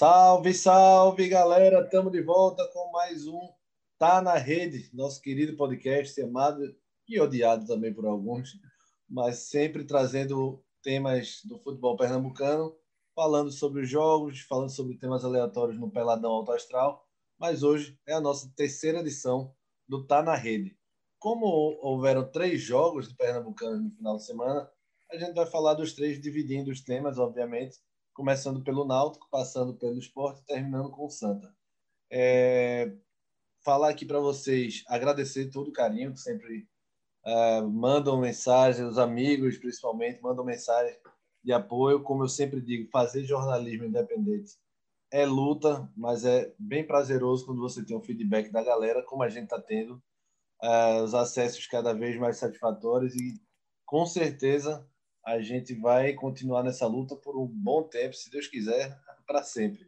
Salve, salve, galera! Estamos de volta com mais um Tá na Rede, nosso querido podcast, amado e odiado também por alguns, mas sempre trazendo temas do futebol pernambucano, falando sobre os jogos, falando sobre temas aleatórios no Peladão Alto Astral. Mas hoje é a nossa terceira edição do Tá na Rede. Como houveram três jogos do Pernambucano no final de semana, a gente vai falar dos três, dividindo os temas, obviamente começando pelo Náutico, passando pelo Esporte, terminando com o Santa. É, falar aqui para vocês, agradecer todo o carinho que sempre uh, mandam mensagem, os amigos principalmente mandam mensagem de apoio. Como eu sempre digo, fazer jornalismo independente é luta, mas é bem prazeroso quando você tem um feedback da galera, como a gente está tendo, uh, os acessos cada vez mais satisfatórios e com certeza a gente vai continuar nessa luta por um bom tempo, se Deus quiser, para sempre.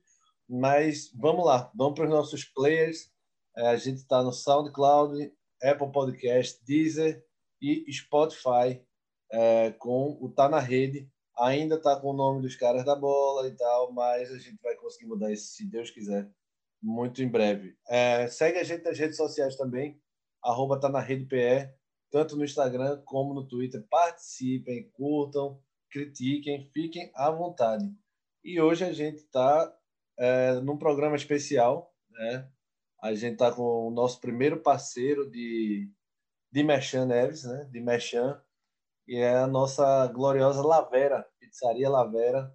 Mas vamos lá, vamos para os nossos players. É, a gente está no SoundCloud, Apple Podcast, Deezer e Spotify é, com o Tá na Rede. Ainda está com o nome dos caras da bola e tal, mas a gente vai conseguir mudar isso, se Deus quiser, muito em breve. É, segue a gente nas redes sociais também, arroba Tá na Rede PE tanto no Instagram como no Twitter. Participem, curtam, critiquem, fiquem à vontade. E hoje a gente está é, num programa especial, né? A gente está com o nosso primeiro parceiro de, de Merchan Neves, né? De Merchan, e é a nossa gloriosa Lavera, Pizzaria Lavera.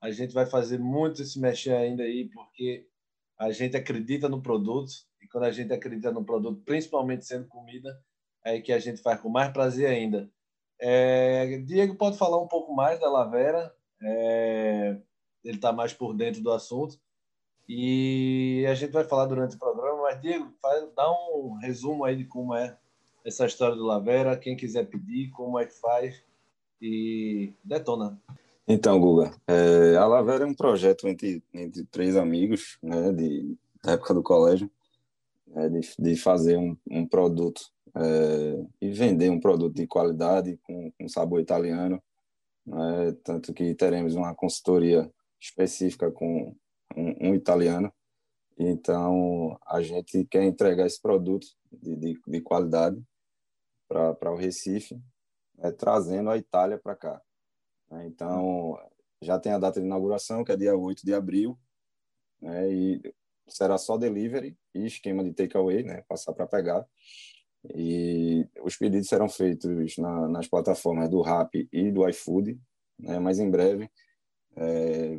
A gente vai fazer muito esse Merchan ainda aí, porque a gente acredita no produto, e quando a gente acredita no produto, principalmente sendo comida, aí que a gente faz com mais prazer ainda. É, Diego pode falar um pouco mais da Lavera, é, ele está mais por dentro do assunto e a gente vai falar durante o programa, mas Diego, faz, dá um resumo aí de como é essa história do Lavera, quem quiser pedir, como é que faz e detona. Então, Guga, é, a Lavera é um projeto entre, entre três amigos, né, de, da época do colégio, né, de, de fazer um, um produto é, e vender um produto de qualidade com, com sabor italiano. Né? Tanto que teremos uma consultoria específica com um, um italiano. Então, a gente quer entregar esse produto de, de, de qualidade para o Recife, né? trazendo a Itália para cá. Né? Então, já tem a data de inauguração, que é dia 8 de abril, né? e será só delivery e esquema de takeaway, né? passar para pegar. E os pedidos serão feitos na, nas plataformas do Rap e do iFood, né? mas em breve é,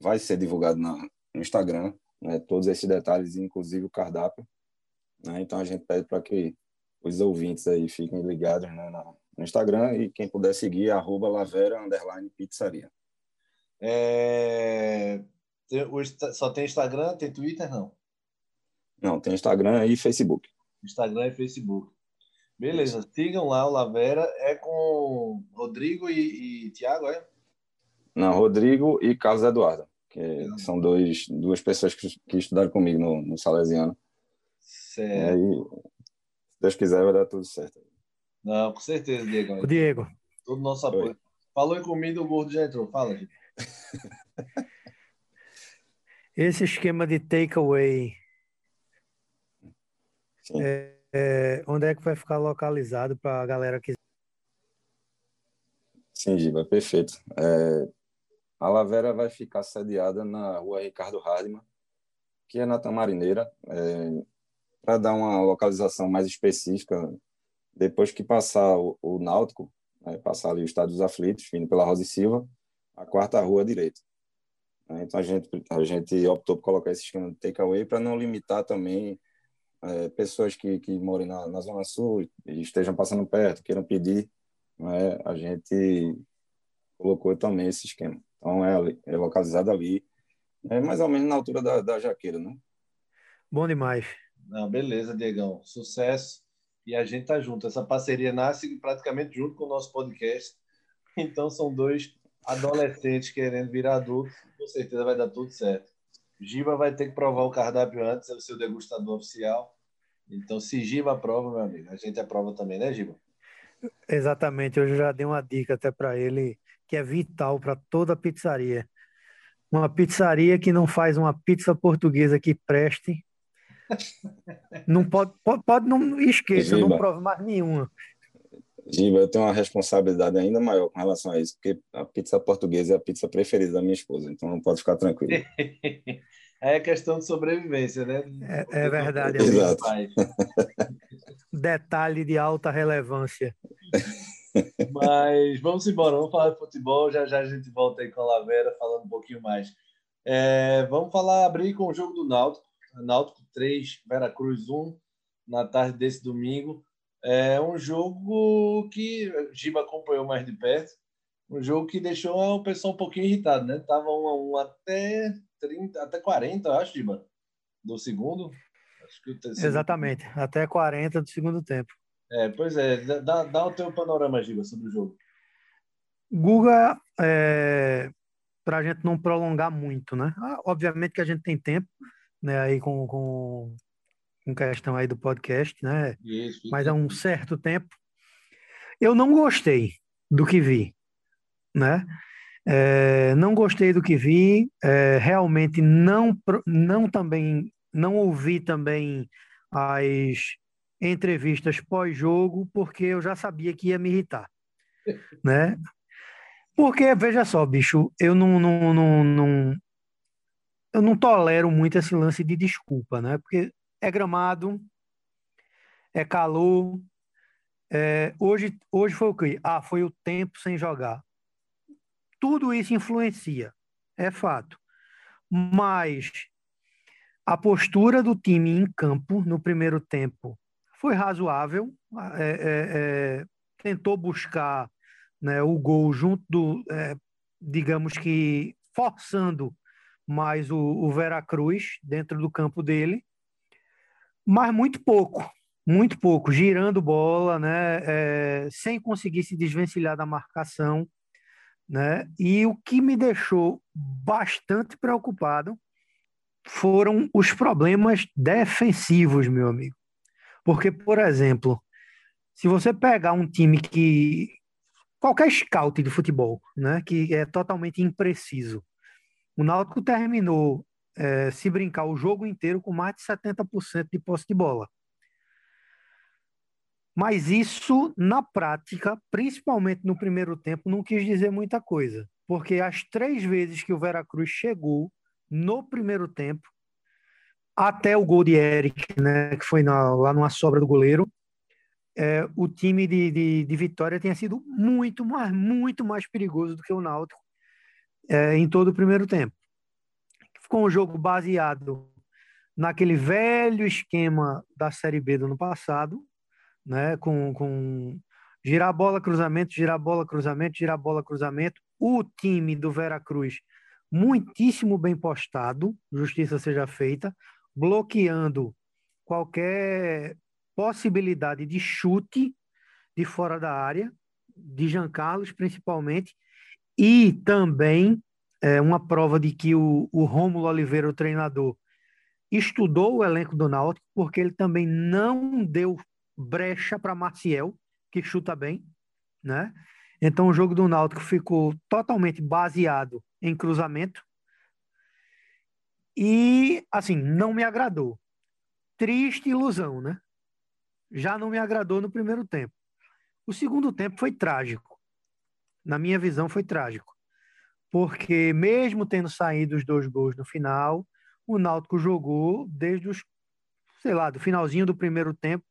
vai ser divulgado na, no Instagram né? todos esses detalhes, inclusive o cardápio. Né? Então a gente pede para que os ouvintes aí fiquem ligados né? no Instagram e quem puder seguir, arroba lavera, underline, pizzaria. É... Só tem Instagram, tem Twitter, não? Não, tem Instagram e Facebook. Instagram e Facebook. Beleza, sigam lá o Lavera. É com Rodrigo e, e Tiago, é? Não, Rodrigo e Carlos Eduardo, que é, são dois, duas pessoas que, que estudaram comigo no, no Salesiano. Certo. E aí, se Deus quiser, vai dar tudo certo. Não, com certeza, Diego. O Diego. Todo nosso apoio. Oi. Falou em comida, o gordo já entrou. Fala, gente. Esse esquema de takeaway é, é, onde é que vai ficar localizado para a galera que. Sim, Giba, perfeito. É, a Lavera vai ficar sediada na rua Ricardo Hardman, que é na Tamarineira, é, para dar uma localização mais específica. Depois que passar o, o Náutico, né, passar ali o Estádio dos Aflitos, vindo pela Rosa e Silva, a quarta rua à direita. Então a gente, a gente optou por colocar esse esquema de takeaway para não limitar também é, pessoas que, que moram na, na Zona Sul e estejam passando perto, queiram pedir, né, a gente colocou também esse esquema. Então, é, é localizado ali, é mais ou menos na altura da, da Jaqueira, né? Bom demais. Não, beleza, Diegão. Sucesso. E a gente tá junto. Essa parceria nasce praticamente junto com o nosso podcast. Então, são dois adolescentes querendo virar adultos. Com certeza vai dar tudo certo. Giba vai ter que provar o cardápio antes, é o seu degustador oficial. Então, se Giba aprova, meu amigo, a gente aprova também, né, Giba? Exatamente, eu já dei uma dica até para ele que é vital para toda pizzaria. uma pizzaria que não faz uma pizza portuguesa que preste. Não pode, pode, pode não esqueça, Giba, não prove mais nenhuma. Giba, eu tenho uma responsabilidade ainda maior com relação a isso, porque a pizza portuguesa é a pizza preferida da minha esposa, então não pode ficar tranquilo. é questão de sobrevivência, né? É, é verdade. Exato. Detalhe de alta relevância. Mas vamos embora, vamos falar de futebol. Já já a gente volta aí com a Lavera falando um pouquinho mais. É, vamos falar, abrir com o jogo do Náutico. Náutico 3, Veracruz 1, na tarde desse domingo. É um jogo que Giba acompanhou mais de perto. Um jogo que deixou o pessoal um pouquinho irritado, né? Tava 1 a 1 até 30, até 40, acho, Giba, do segundo. Exatamente, até 40 do segundo tempo. É, pois é, dá, dá o teu panorama, Giba, sobre o jogo. Guga, é, para a gente não prolongar muito, né? Ah, obviamente que a gente tem tempo, né? Aí com, com, com questão aí do podcast, né? Isso, Mas é um certo tempo. Eu não gostei do que vi, né? É, não gostei do que vi, é, realmente não, não também, não ouvi também as entrevistas pós-jogo, porque eu já sabia que ia me irritar, né? Porque, veja só, bicho, eu não, não, não, não, eu não tolero muito esse lance de desculpa, né? Porque é gramado, é calor, é, hoje, hoje foi o quê? Ah, foi o tempo sem jogar. Tudo isso influencia, é fato. Mas a postura do time em campo no primeiro tempo foi razoável, é, é, é, tentou buscar né, o gol junto do, é, digamos que forçando mais o, o Veracruz dentro do campo dele, mas muito pouco, muito pouco, girando bola, né, é, sem conseguir se desvencilhar da marcação, né, e o que me deixou bastante preocupado foram os problemas defensivos, meu amigo. Porque, por exemplo, se você pegar um time que. qualquer scout de futebol, né, que é totalmente impreciso, o Náutico terminou, é, se brincar, o jogo inteiro com mais de 70% de posse de bola. Mas isso, na prática, principalmente no primeiro tempo, não quis dizer muita coisa. Porque as três vezes que o Veracruz chegou no primeiro tempo, até o gol de Eric, né, que foi na, lá numa sobra do goleiro, é, o time de, de, de, Vitória tinha sido muito, mais, muito mais perigoso do que o Náutico é, em todo o primeiro tempo. Ficou um jogo baseado naquele velho esquema da Série B do ano passado, né, com, com girar bola, cruzamento, girar bola, cruzamento, girar bola, cruzamento. O time do Veracruz muitíssimo bem postado, justiça seja feita, bloqueando qualquer possibilidade de chute de fora da área, de Jean Carlos principalmente, e também é, uma prova de que o, o Rômulo Oliveira, o treinador, estudou o elenco do Náutico, porque ele também não deu brecha para Maciel, que chuta bem, né? Então o jogo do Náutico ficou totalmente baseado em cruzamento, e, assim, não me agradou. Triste ilusão, né? Já não me agradou no primeiro tempo. O segundo tempo foi trágico. Na minha visão, foi trágico. Porque, mesmo tendo saído os dois gols no final, o Náutico jogou desde os, sei lá, do finalzinho do primeiro tempo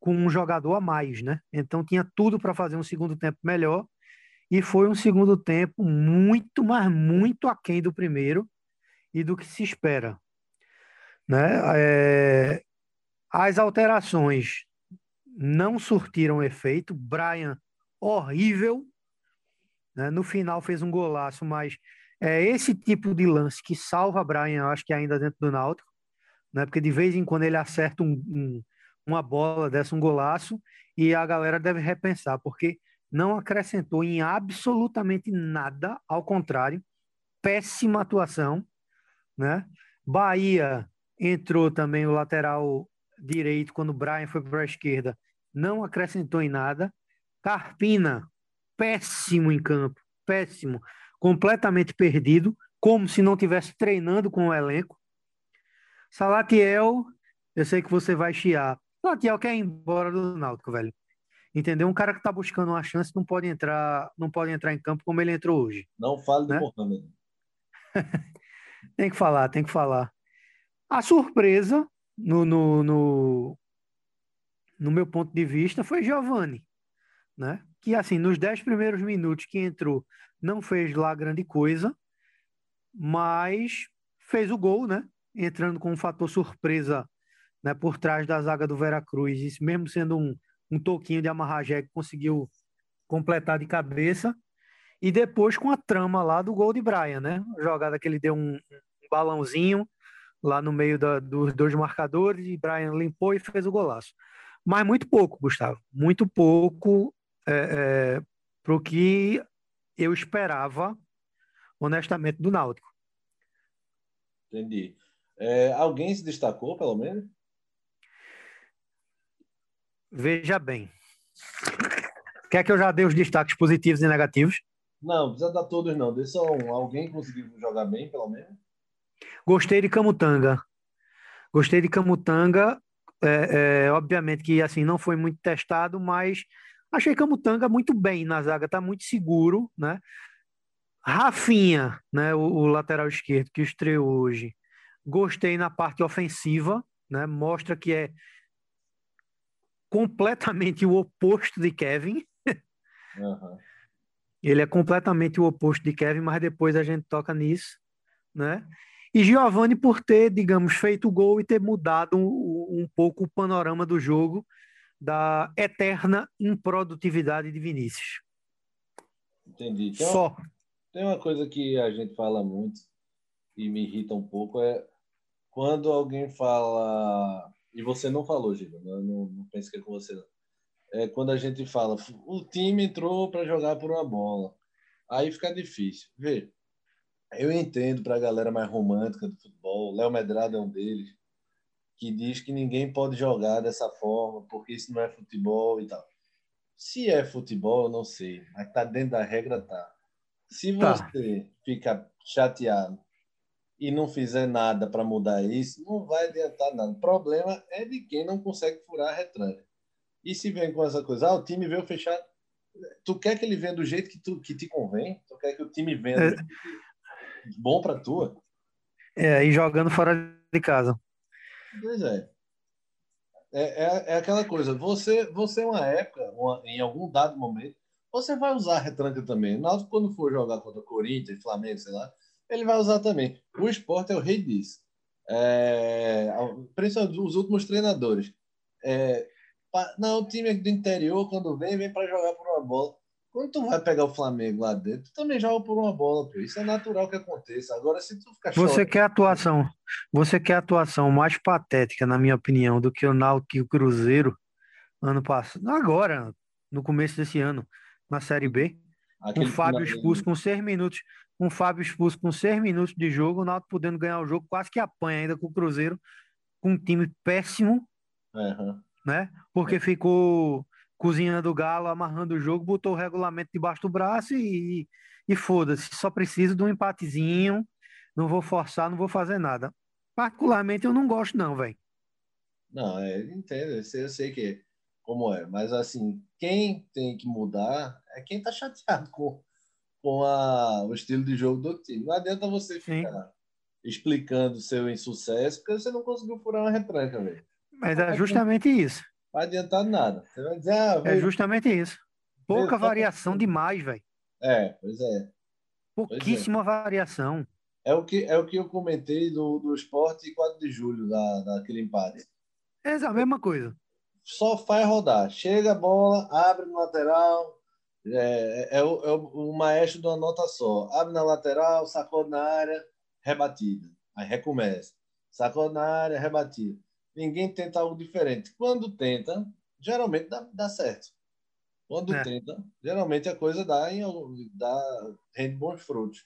com um jogador a mais, né? Então tinha tudo para fazer um segundo tempo melhor e foi um segundo tempo muito, mas muito aquém do primeiro e do que se espera. Né? É, as alterações não surtiram efeito. Brian, horrível. Né? No final fez um golaço, mas é esse tipo de lance que salva Brian, acho que ainda dentro do Náutico. Né? Porque de vez em quando ele acerta um, um, uma bola, dessa um golaço, e a galera deve repensar, porque não acrescentou em absolutamente nada, ao contrário, péssima atuação né? Bahia entrou também o lateral direito quando o Brian foi para a esquerda, não acrescentou em nada. Carpina, péssimo em campo, péssimo, completamente perdido, como se não tivesse treinando com o elenco. Salatiel, eu sei que você vai chiar. Salatiel quer ir embora do Náutico, velho. Entendeu? Um cara que está buscando uma chance não pode entrar, não pode entrar em campo como ele entrou hoje. Não fale né? do Mohamed. tem que falar, tem que falar. A surpresa, no, no, no, no meu ponto de vista, foi Giovanni, né? Que, assim, nos dez primeiros minutos que entrou, não fez lá grande coisa, mas fez o gol, né? Entrando com um fator surpresa né, por trás da zaga do Veracruz, isso mesmo sendo um, um toquinho de amarragé que conseguiu completar de cabeça. E depois com a trama lá do gol de Brian, né? Jogada que ele deu um, um balãozinho lá no meio da, dos dois marcadores e Brian limpou e fez o golaço. Mas muito pouco, Gustavo. Muito pouco é, é, para o que eu esperava, honestamente, do Náutico. Entendi. É, alguém se destacou, pelo menos? Veja bem. Quer que eu já dê os destaques positivos e negativos? Não, precisa dar todos não. Dê só um. Alguém conseguiu jogar bem, pelo menos? Gostei de Camutanga. Gostei de Camutanga. É, é, obviamente que assim não foi muito testado, mas achei Camutanga muito bem na zaga, tá muito seguro, né? Rafinha, né, o, o lateral esquerdo que estreou hoje. Gostei na parte ofensiva, né? Mostra que é completamente o oposto de Kevin. Uhum. Ele é completamente o oposto de Kevin, mas depois a gente toca nisso, né? E Giovanni por ter, digamos, feito o gol e ter mudado um, um pouco o panorama do jogo da eterna improdutividade de Vinícius. Entendi. Tem Só. Uma, tem uma coisa que a gente fala muito e me irrita um pouco é quando alguém fala e você não falou, Giba, não, não, não pense que é com você não. É quando a gente fala, o time entrou para jogar por uma bola. Aí fica difícil. Vê, eu entendo para a galera mais romântica do futebol, Léo Medrado é um deles, que diz que ninguém pode jogar dessa forma, porque isso não é futebol e tal. Se é futebol, eu não sei, mas tá dentro da regra, tá. Se tá. você tá. fica chateado e não fizer nada para mudar isso, não vai adiantar nada. O problema é de quem não consegue furar a retranca. E se vem com essa coisa, ah, o time veio fechar. Tu quer que ele venha do jeito que, tu, que te convém? Tu quer que o time venha é... bom para tua? É, e jogando fora de casa. Pois é. É, é, é aquela coisa, você, você uma época, uma, em algum dado momento, você vai usar retranca também. Náutico, quando for jogar contra Corinthians, Flamengo, sei lá, ele vai usar também. O esporte é o rei disso. É, principalmente os últimos treinadores. É, não, o time do interior, quando vem, vem para jogar por uma bola. Quando tu vai pegar o Flamengo lá dentro, tu também joga por uma bola, pô. Isso é natural que aconteça. Agora, se tu ficar Você quer atuação, você quer atuação mais patética, na minha opinião, do que o Náutico e o Cruzeiro ano passado. Agora, no começo desse ano, na Série B. Aquele o Fábio expulso com seis minutos com o Fábio expulso com seis minutos de jogo, o Náutico podendo ganhar o jogo, quase que apanha ainda com o Cruzeiro, com um time péssimo, uhum. né? Porque ficou cozinhando o galo, amarrando o jogo, botou o regulamento debaixo do braço e, e foda-se, só preciso de um empatezinho, não vou forçar, não vou fazer nada. Particularmente eu não gosto não, velho. Não, é, entendo, eu sei, eu sei que como é, mas assim, quem tem que mudar é quem tá chateado com com a, o estilo de jogo do time. Não adianta você ficar Sim. explicando seu insucesso, porque você não conseguiu furar uma retranca, velho. Mas é justamente isso. Vai adiantar nada. Você vai dizer, ah, É justamente isso. Pouca variação demais, velho. É, pois é. Pouquíssima pois é. variação. É o, que, é o que eu comentei do, do esporte 4 de julho, da, daquele empate. É a mesma coisa. Só faz rodar. Chega a bola, abre no lateral, é, é, é, o, é o, maestro de uma nota só. Abre na lateral, sacou na área, rebatida. Aí recomeça. Sacou na área, rebatida. Ninguém tenta algo diferente. Quando tenta, geralmente dá, dá certo. Quando é. tenta, geralmente a coisa dá, em, dá rende bons frutos.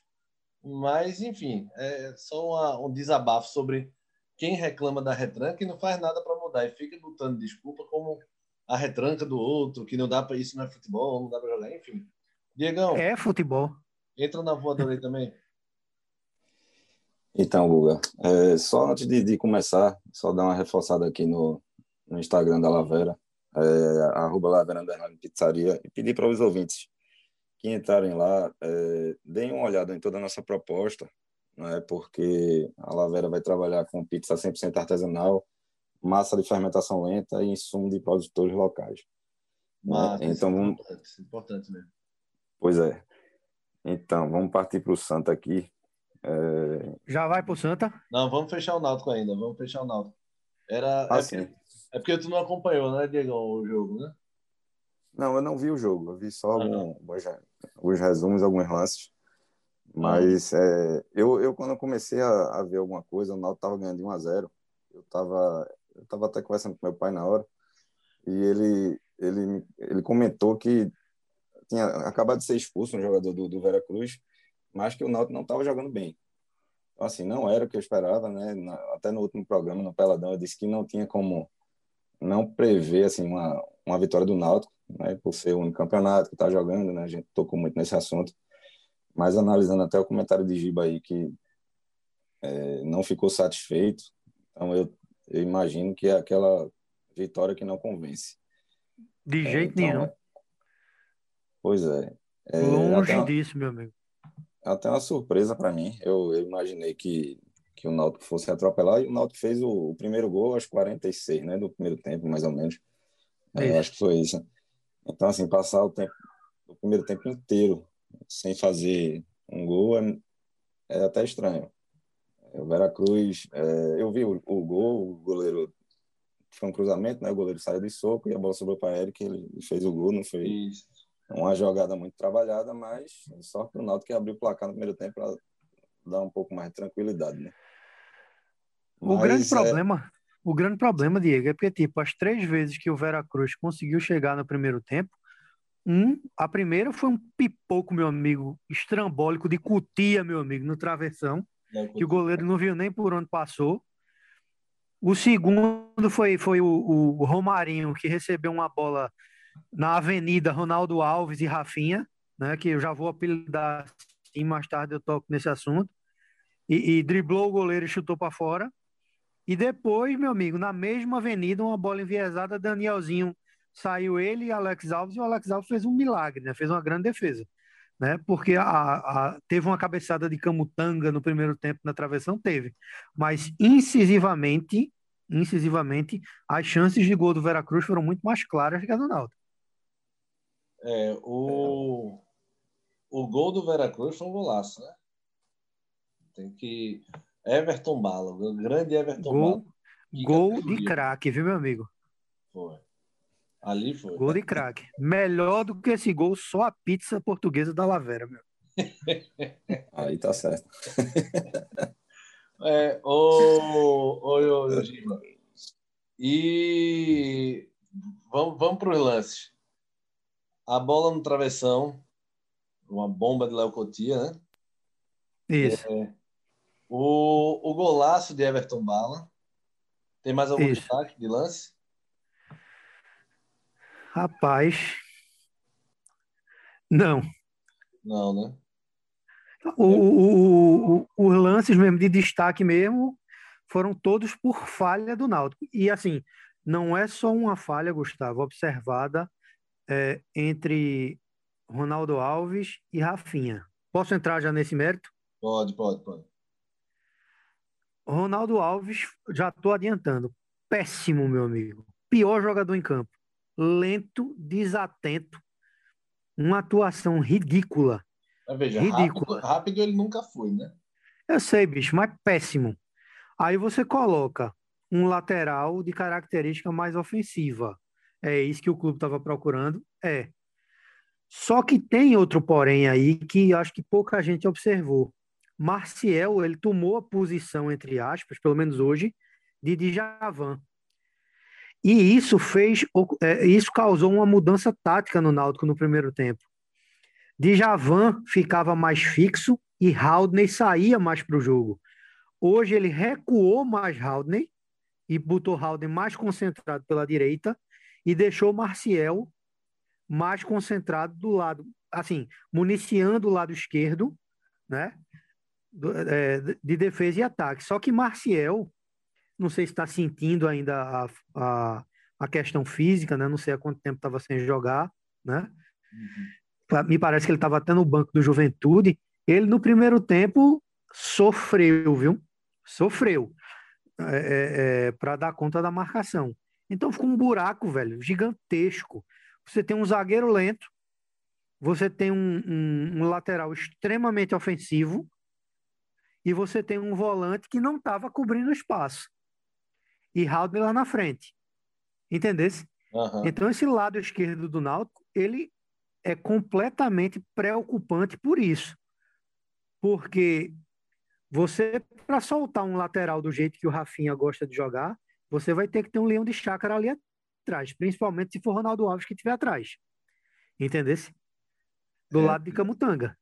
Mas, enfim, é só uma, um desabafo sobre quem reclama da retranca e não faz nada para mudar e fica botando desculpa como a retranca do outro, que não dá para isso não é futebol, não dá para jogar, enfim. Diegão. É futebol. Entra na voadora aí também. Então, Guga, é, só antes de, de, começar, só dar uma reforçada aqui no, no Instagram da Lavera, é, arroba Lavera Pizzaria, e pedir para os ouvintes que entrarem lá, é, deem uma olhada em toda a nossa proposta, né, porque a Lavera vai trabalhar com pizza 100% artesanal, massa de fermentação lenta e insumo de produtores locais. Mas, né? Então, vamos... importante, importante mesmo. Pois é. Então, vamos partir para o Santa aqui. É... Já vai para o Santa? Não, vamos fechar o Náutico ainda. Vamos fechar o Náutico. Era, ah, é, porque, é porque tu não acompanhou, né, Diego, o jogo, né? Não, eu não vi o jogo. Eu vi só ah, algum, alguns resumos, alguns lances. Mas é, eu, eu, quando eu comecei a, a ver alguma coisa, o Náutico estava ganhando de 1 a 0 Eu estava eu tava até conversando com meu pai na hora. E ele, ele, ele comentou que tinha acabado de ser expulso um jogador do, do Veracruz, mas que o Náutico não estava jogando bem. Então, assim, não era o que eu esperava, né? Até no último programa, no Peladão, eu disse que não tinha como não prever, assim, uma, uma vitória do Náutico, né? Por ser o único campeonato que está jogando, né? A gente tocou muito nesse assunto. Mas analisando até o comentário de Giba aí, que é, não ficou satisfeito, então eu, eu imagino que é aquela vitória que não convence. De é, jeito então, nenhum. Pois é. é Longe uma, disso, meu amigo. Até uma surpresa para mim. Eu, eu, imaginei que, que o Náutico fosse atropelar e o Náutico fez o, o, primeiro gol aos 46, né, do primeiro tempo, mais ou menos. É, acho que foi isso. Então, assim, passar o tempo, o primeiro tempo inteiro sem fazer um gol é, é até estranho. O Veracruz, é, eu vi o, o, gol, o goleiro foi um cruzamento, né? O goleiro saiu de soco e a bola sobrou para Eric, ele fez o gol, não foi Isso uma jogada muito trabalhada, mas só que o Náutico que abriu o placar no primeiro tempo para dar um pouco mais de tranquilidade, né? O grande é... problema, o grande problema, Diego, é porque tipo as três vezes que o Veracruz conseguiu chegar no primeiro tempo, um, a primeira foi um pipoco, meu amigo, estrambólico de cutia, meu amigo, no travessão, que o goleiro não viu nem por onde passou. O segundo foi, foi o, o Romarinho, que recebeu uma bola na Avenida Ronaldo Alves e Rafinha, né, que eu já vou apelidar assim, mais tarde eu toco nesse assunto, e, e driblou o goleiro e chutou para fora. E depois, meu amigo, na mesma avenida, uma bola enviesada, Danielzinho saiu ele e Alex Alves, e o Alex Alves fez um milagre, né? Fez uma grande defesa, né? Porque a, a, teve uma cabeçada de camutanga no primeiro tempo na travessão, teve. Mas incisivamente, incisivamente, as chances de gol do Veracruz foram muito mais claras que a do Náutico. É, o, o gol do Veracruz foi um golaço, né? Tem que. Everton Bala, o grande Everton gol, Bala. Gol de craque, viu, meu amigo? Foi. Ali foi. Gol de craque. Melhor do que esse gol, só a pizza portuguesa da Lavera, meu. Aí tá certo. é, ô, ô, ô, ô Gima. E vamos, vamos para os lances. A bola no travessão, uma bomba de Léo Cotia, né? Isso. É, o, o golaço de Everton Bala. Tem mais algum Isso. destaque de lance? Rapaz. Não. Não, né? O, o, o, os lances mesmo de destaque mesmo foram todos por falha do Náutico. E assim, não é só uma falha, Gustavo, observada é, entre Ronaldo Alves e Rafinha. Posso entrar já nesse mérito? Pode, pode, pode. Ronaldo Alves, já estou adiantando. Péssimo, meu amigo. Pior jogador em campo. Lento, desatento. Uma atuação ridícula. Mas veja, ridícula. Rápido, rápido ele nunca foi, né? Eu sei, bicho, mas péssimo. Aí você coloca um lateral de característica mais ofensiva é isso que o clube estava procurando? É. Só que tem outro porém aí que acho que pouca gente observou. Marcial, ele tomou a posição, entre aspas, pelo menos hoje, de Djavan. E isso fez, é, isso causou uma mudança tática no Náutico no primeiro tempo. Djavan ficava mais fixo e Haldney saía mais para o jogo. Hoje ele recuou mais Haldney e botou Haldney mais concentrado pela direita e deixou o Marcial mais concentrado do lado, assim, municiando o lado esquerdo, né? é, de defesa e ataque. Só que Marcial, não sei se está sentindo ainda a, a, a, questão física, né? Não sei há quanto tempo estava sem jogar, né? Uhum. Me parece que ele estava até no banco do Juventude. Ele, no primeiro tempo, sofreu, viu? Sofreu é, é, é para dar conta da marcação. Então ficou um buraco, velho, gigantesco. Você tem um zagueiro lento, você tem um, um, um lateral extremamente ofensivo e você tem um volante que não estava cobrindo espaço. E Haldner lá na frente. Entendesse? Uhum. Então esse lado esquerdo do Náutico, ele é completamente preocupante por isso. Porque você, para soltar um lateral do jeito que o Rafinha gosta de jogar, você vai ter que ter um leão de chácara ali atrás, principalmente se for Ronaldo Alves que estiver atrás. Entendesse? Do é. lado de Camutanga.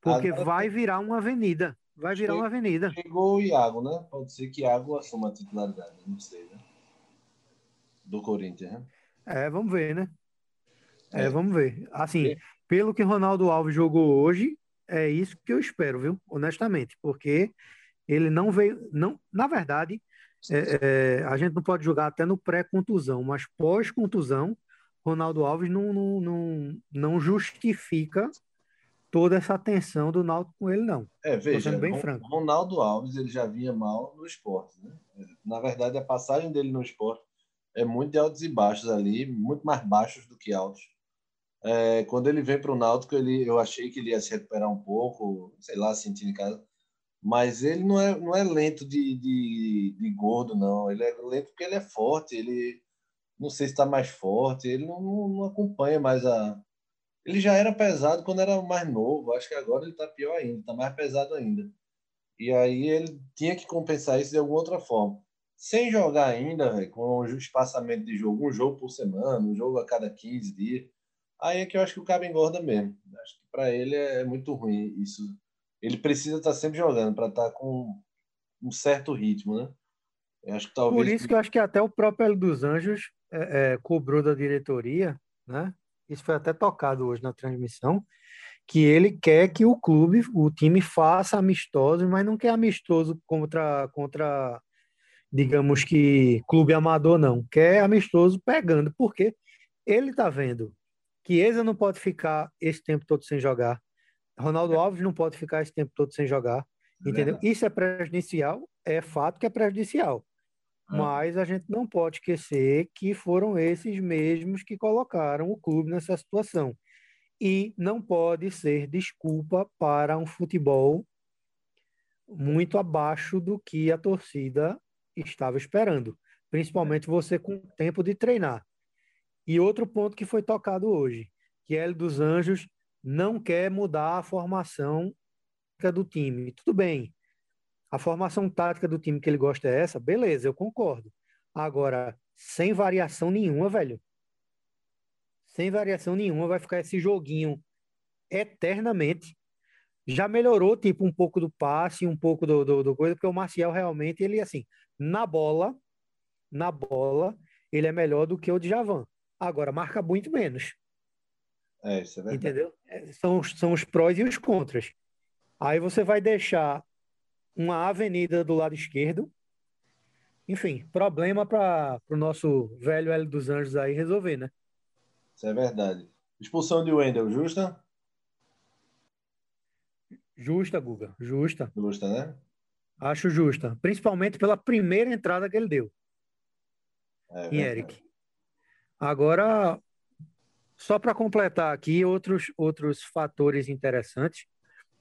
Porque Agora, vai virar uma avenida. Vai virar uma avenida. Chegou o Iago, né? Pode ser que Iago assuma a titularidade, não sei, né? Do Corinthians, né? É, vamos ver, né? É, é vamos ver. Assim, é. pelo que Ronaldo Alves jogou hoje, é isso que eu espero, viu? Honestamente, porque ele não veio, não, na verdade, é, é, a gente não pode jogar até no pré-contusão, mas pós-contusão, Ronaldo Alves não, não, não, não justifica toda essa atenção do Náutico com ele, não. É, veja, bem franco. Ronaldo Alves ele já vinha mal no esporte. Né? Na verdade, a passagem dele no esporte é muito de altos e baixos ali, muito mais baixos do que altos. É, quando ele vem para o Náutico, ele, eu achei que ele ia se recuperar um pouco, sei lá, sentindo em casa. Mas ele não é, não é lento de, de, de gordo, não. Ele é lento porque ele é forte. Ele não sei se está mais forte. Ele não, não, não, acompanha mais a. Ele já era pesado quando era mais novo. Acho que agora ele está pior ainda, está mais pesado ainda. E aí ele tinha que compensar isso de alguma outra forma. Sem jogar ainda, véio, com o espaçamento de jogo, um jogo por semana, um jogo a cada 15 dias Aí é que eu acho que o cabo engorda mesmo. Acho que para ele é muito ruim isso. Ele precisa estar tá sempre jogando para estar tá com um certo ritmo, né? Eu acho que talvez... Por isso que eu acho que até o próprio Hélio dos Anjos é, é, cobrou da diretoria, né? Isso foi até tocado hoje na transmissão, que ele quer que o clube, o time faça amistoso, mas não quer amistoso contra, contra digamos que clube amador, não. Quer amistoso pegando, porque ele tá vendo Chiesa não pode ficar esse tempo todo sem jogar. Ronaldo Alves não pode ficar esse tempo todo sem jogar. Entendeu? É Isso é prejudicial, é fato que é prejudicial. É. Mas a gente não pode esquecer que foram esses mesmos que colocaram o clube nessa situação. E não pode ser desculpa para um futebol muito abaixo do que a torcida estava esperando. Principalmente você com tempo de treinar. E outro ponto que foi tocado hoje, que Hélio dos Anjos não quer mudar a formação do time. Tudo bem, a formação tática do time que ele gosta é essa, beleza, eu concordo. Agora, sem variação nenhuma, velho. Sem variação nenhuma, vai ficar esse joguinho eternamente. Já melhorou, tipo, um pouco do passe, um pouco do, do, do coisa, porque o Marcial realmente, ele, assim, na bola, na bola, ele é melhor do que o Djavan. Agora, marca muito menos. É, isso é verdade. Entendeu? É, são, são os prós e os contras. Aí você vai deixar uma avenida do lado esquerdo. Enfim, problema para o nosso velho L dos Anjos aí resolver, né? Isso é verdade. Expulsão de Wendel, justa? Justa, Guga. Justa. Justa, né? Acho justa. Principalmente pela primeira entrada que ele deu. É em Eric. Agora, só para completar aqui outros, outros fatores interessantes.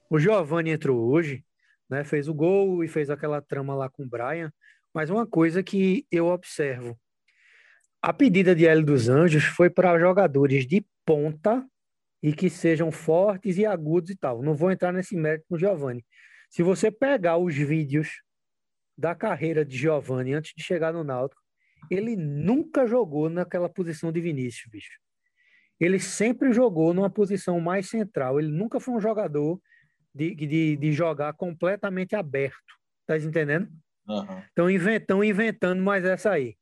O Giovanni entrou hoje, né, fez o gol e fez aquela trama lá com o Brian, mas uma coisa que eu observo, a pedida de Hélio dos Anjos foi para jogadores de ponta e que sejam fortes e agudos e tal. Não vou entrar nesse mérito com o Giovanni. Se você pegar os vídeos da carreira de Giovanni antes de chegar no Náutico, ele nunca jogou naquela posição de Vinícius, bicho. Ele sempre jogou numa posição mais central. Ele nunca foi um jogador de, de, de jogar completamente aberto. Tá entendendo? Estão uhum. inventando, inventando mais essa aí.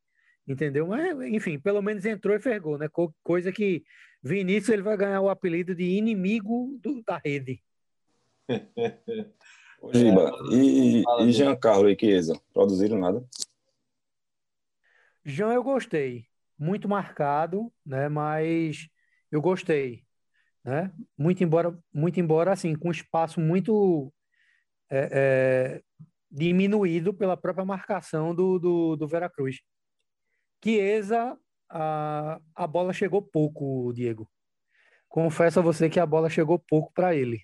Entendeu? Mas, enfim, pelo menos entrou e fergou, né? Coisa que Vinícius ele vai ganhar o apelido de inimigo do, da rede. Giba, e, e Giancarlo e Chiesa, produziram nada? Jean eu gostei, muito marcado, né? Mas eu gostei, né? Muito embora, muito embora assim, com espaço muito é, é, diminuído pela própria marcação do, do, do Veracruz. Chiesa, a, a bola chegou pouco, Diego. Confesso a você que a bola chegou pouco para ele.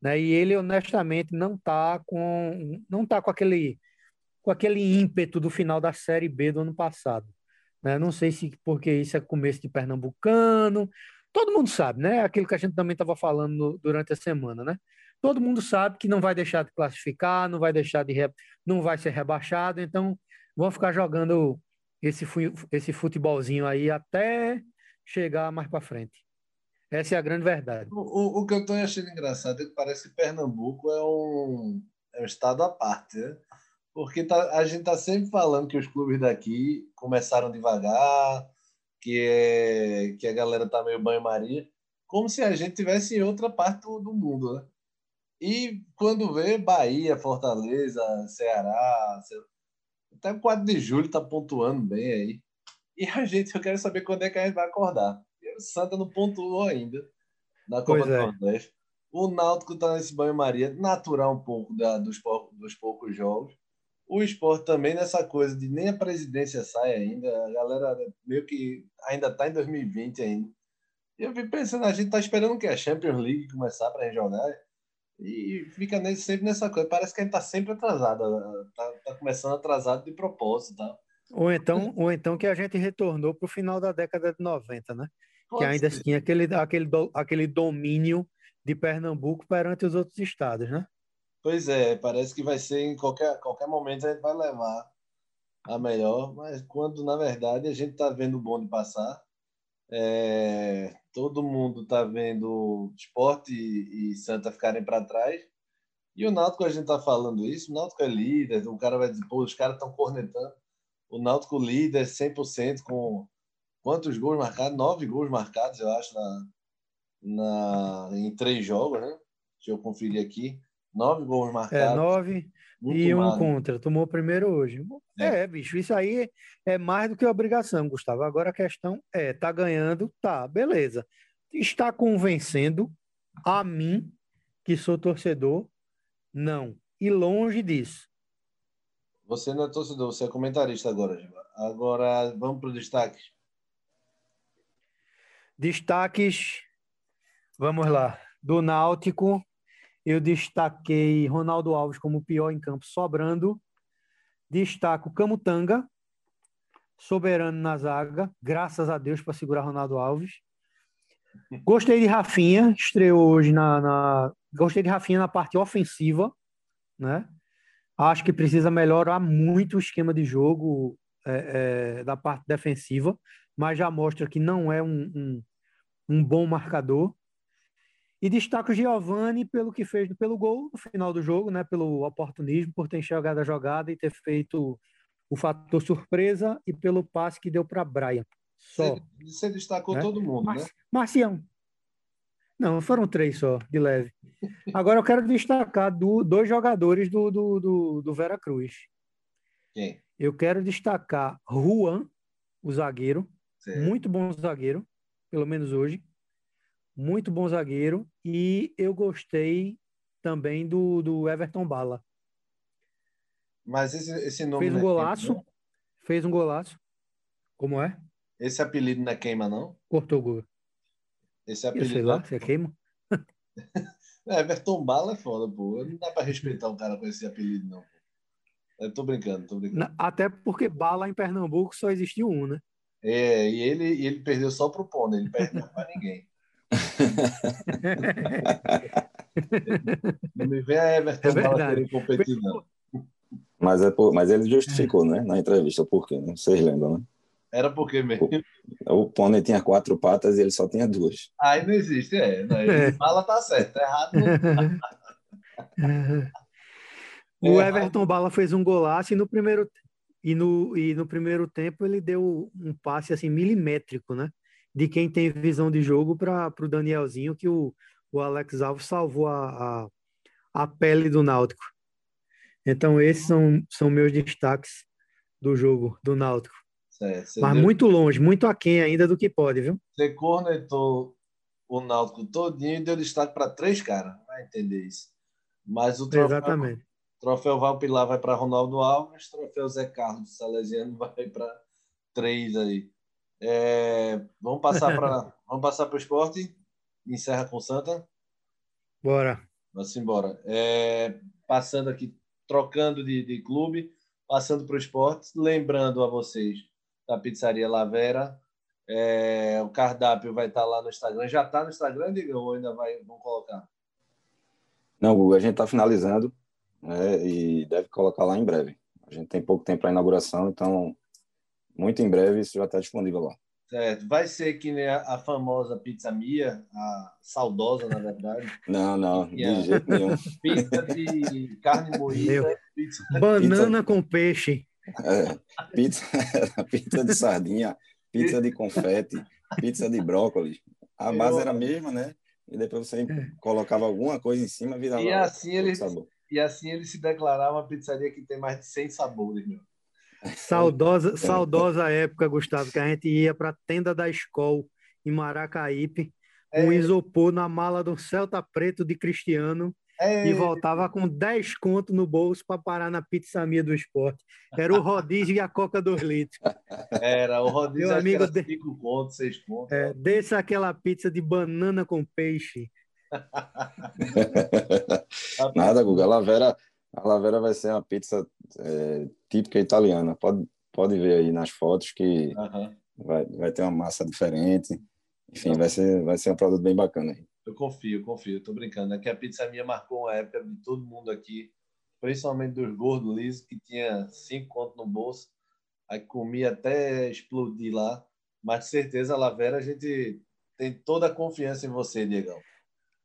Né? E ele, honestamente, não está com, não tá com aquele com aquele ímpeto do final da Série B do ano passado. Né? Não sei se porque isso é começo de Pernambucano. Mundo sabe, né? Aquilo que a gente também estava falando no, durante a semana, né? Todo mundo sabe que não vai deixar de classificar, não vai deixar de não vai ser rebaixado, então vão ficar jogando esse esse futebolzinho aí até chegar mais para frente. Essa é a grande verdade. O, o, o que eu estou achando engraçado é que parece que Pernambuco é um, é um estado à parte, né? Porque tá, a gente está sempre falando que os clubes daqui começaram devagar, que, é, que a galera tá meio banho-maria, como se a gente tivesse em outra parte do, do mundo, né? E quando vê Bahia, Fortaleza, Ceará, até o 4 de julho tá pontuando bem aí. E a gente, eu quero saber quando é que a gente vai acordar. E o Santa não pontuou ainda na Copa do é. Nordeste. O Náutico tá nesse banho-maria, natural um pouco da, dos, dos poucos jogos o esporte também nessa coisa de nem a presidência sai ainda, a galera meio que ainda está em 2020 ainda. E eu vi pensando, a gente está esperando que a Champions League começar para jogar e fica nesse, sempre nessa coisa. Parece que a gente está sempre atrasado, está tá começando atrasado de propósito, tá? Ou então, ou então que a gente retornou para o final da década de 90, né? Pode que ainda ser. tinha aquele, aquele, aquele domínio de Pernambuco perante os outros estados, né? Pois é, parece que vai ser em qualquer, qualquer momento a gente vai levar a melhor, mas quando na verdade a gente está vendo o bonde passar, é, todo mundo está vendo esporte e, e Santa ficarem para trás. E o Náutico, a gente está falando isso, o Náutico é líder, o cara vai dizer, pô, os caras estão cornetando. O Náutico líder 100% com quantos gols marcados? Nove gols marcados, eu acho, na, na, em três jogos, né? Deixa eu conferir aqui. Nove gols é, marcados. É, nove e um contra. Tomou o primeiro hoje. É. é. bicho, isso aí é mais do que obrigação, Gustavo. Agora a questão é, tá ganhando? Tá, beleza. Está convencendo a mim, que sou torcedor? Não. E longe disso. Você não é torcedor, você é comentarista agora, Giba. Agora, vamos para os destaques. Destaques, vamos lá. Do Náutico, eu destaquei Ronaldo Alves como pior em campo, sobrando. Destaco Camutanga, soberano na zaga, graças a Deus para segurar Ronaldo Alves. Gostei de Rafinha, estreou hoje na, na, Gostei de Rafinha na parte ofensiva, né? Acho que precisa melhorar muito o esquema de jogo é, é, da parte defensiva, mas já mostra que não é um, um, um bom marcador. E destaco o Giovanni pelo que fez pelo gol no final do jogo, né? Pelo oportunismo, por ter enxergado a jogada e ter feito o fator surpresa e pelo passe que deu para Brian. Só. Você, destacou né? todo mundo, Mar né? Marcião. Não, foram três só, de leve. Agora eu quero destacar do, dois jogadores do, do, do, do Vera Cruz. Quem? Eu quero destacar Juan, o zagueiro. Certo. Muito bom zagueiro, pelo menos hoje muito bom zagueiro, e eu gostei também do, do Everton Bala. Mas esse, esse nome. Fez um é golaço. Queima, fez um golaço. Como é? Esse apelido não é queima, não? Cortou o gol. Esse apelido. Eu sei lá, você é queima? é, Everton Bala é foda, pô. Não dá pra respeitar um cara com esse apelido, não. Eu tô brincando, tô brincando. Até porque bala em Pernambuco só existiu um, né? É, e ele, ele perdeu só pro Pônei, ele perdeu pra ninguém. Não me vê a Everton é verdade. competir, não. Mas, é por, mas ele justificou, né? Na entrevista, por quê? Né? Vocês lembram, né? Era porque mesmo. O, o pônei tinha quatro patas e ele só tinha duas. Aí não existe, é. Não, ele é. fala, tá certo. Tá errado. o é Everton Bala fez um golaço e no primeiro e no, e no primeiro tempo ele deu um passe assim milimétrico, né? De quem tem visão de jogo para o Danielzinho, que o, o Alex Alves salvou a, a, a, pele do Náutico. Então, esses são, são meus destaques do jogo do Náutico. Certo, Mas deu, muito longe, muito aquém ainda do que pode, viu? Você cornetou o Náutico todinho e deu destaque para três caras. Vai entender isso. Mas o troféu, Exatamente. troféu Valpilar vai para Ronaldo Alves, troféu Zé Carlos Salesiano vai para três aí. É, vamos passar para vamos passar para o esporte. Encerra com Santa. Bora. Vamos embora. É, passando aqui, trocando de, de clube, passando para o esporte, lembrando a vocês da Pizzaria Lavera. É, o cardápio vai estar lá no Instagram. Já está no Instagram, diga, ou ainda vai, vão colocar? Não, Google, a gente está finalizando né, e deve colocar lá em breve. A gente tem pouco tempo para a inauguração, então muito em breve isso já está disponível lá. Certo. Vai ser que nem a, a, famosa pizza Mia, a saudosa, na verdade. Não, não, de jeito nenhum. Pizza de carne moída. Pizza... Banana pizza... com peixe. É, pizza, pizza de sardinha, pizza de confete, pizza de brócolis. A base era a mesma, né? E depois você colocava alguma coisa em cima, virava e assim ele sabor. E assim ele se declarava uma pizzaria que tem mais de 100 sabores, meu. Saudosa, saudosa época, Gustavo, que a gente ia para a tenda da escola em Maracaípe, com é. isopor na mala do Celta Preto de Cristiano é. e voltava com 10 contos no bolso para parar na pizza minha do esporte. Era o rodízio e a coca 2 litros. Era, o rodízio Meu amigo era 5 contos, 6 contos. É, desça aquela pizza de banana com peixe. Nada, Guga. A Lavera, a Lavera vai ser uma pizza é, típica italiana. Pode, pode ver aí nas fotos que uhum. vai, vai ter uma massa diferente. Enfim, vai ser, vai ser um produto bem bacana aí. Eu confio, confio. Estou brincando. É que a pizza minha marcou uma época de todo mundo aqui, principalmente dos gordos lisos, que tinha cinco contos no bolso. Aí comia até explodir lá. Mas, de certeza, a Lavera, a gente tem toda a confiança em você, Diegão.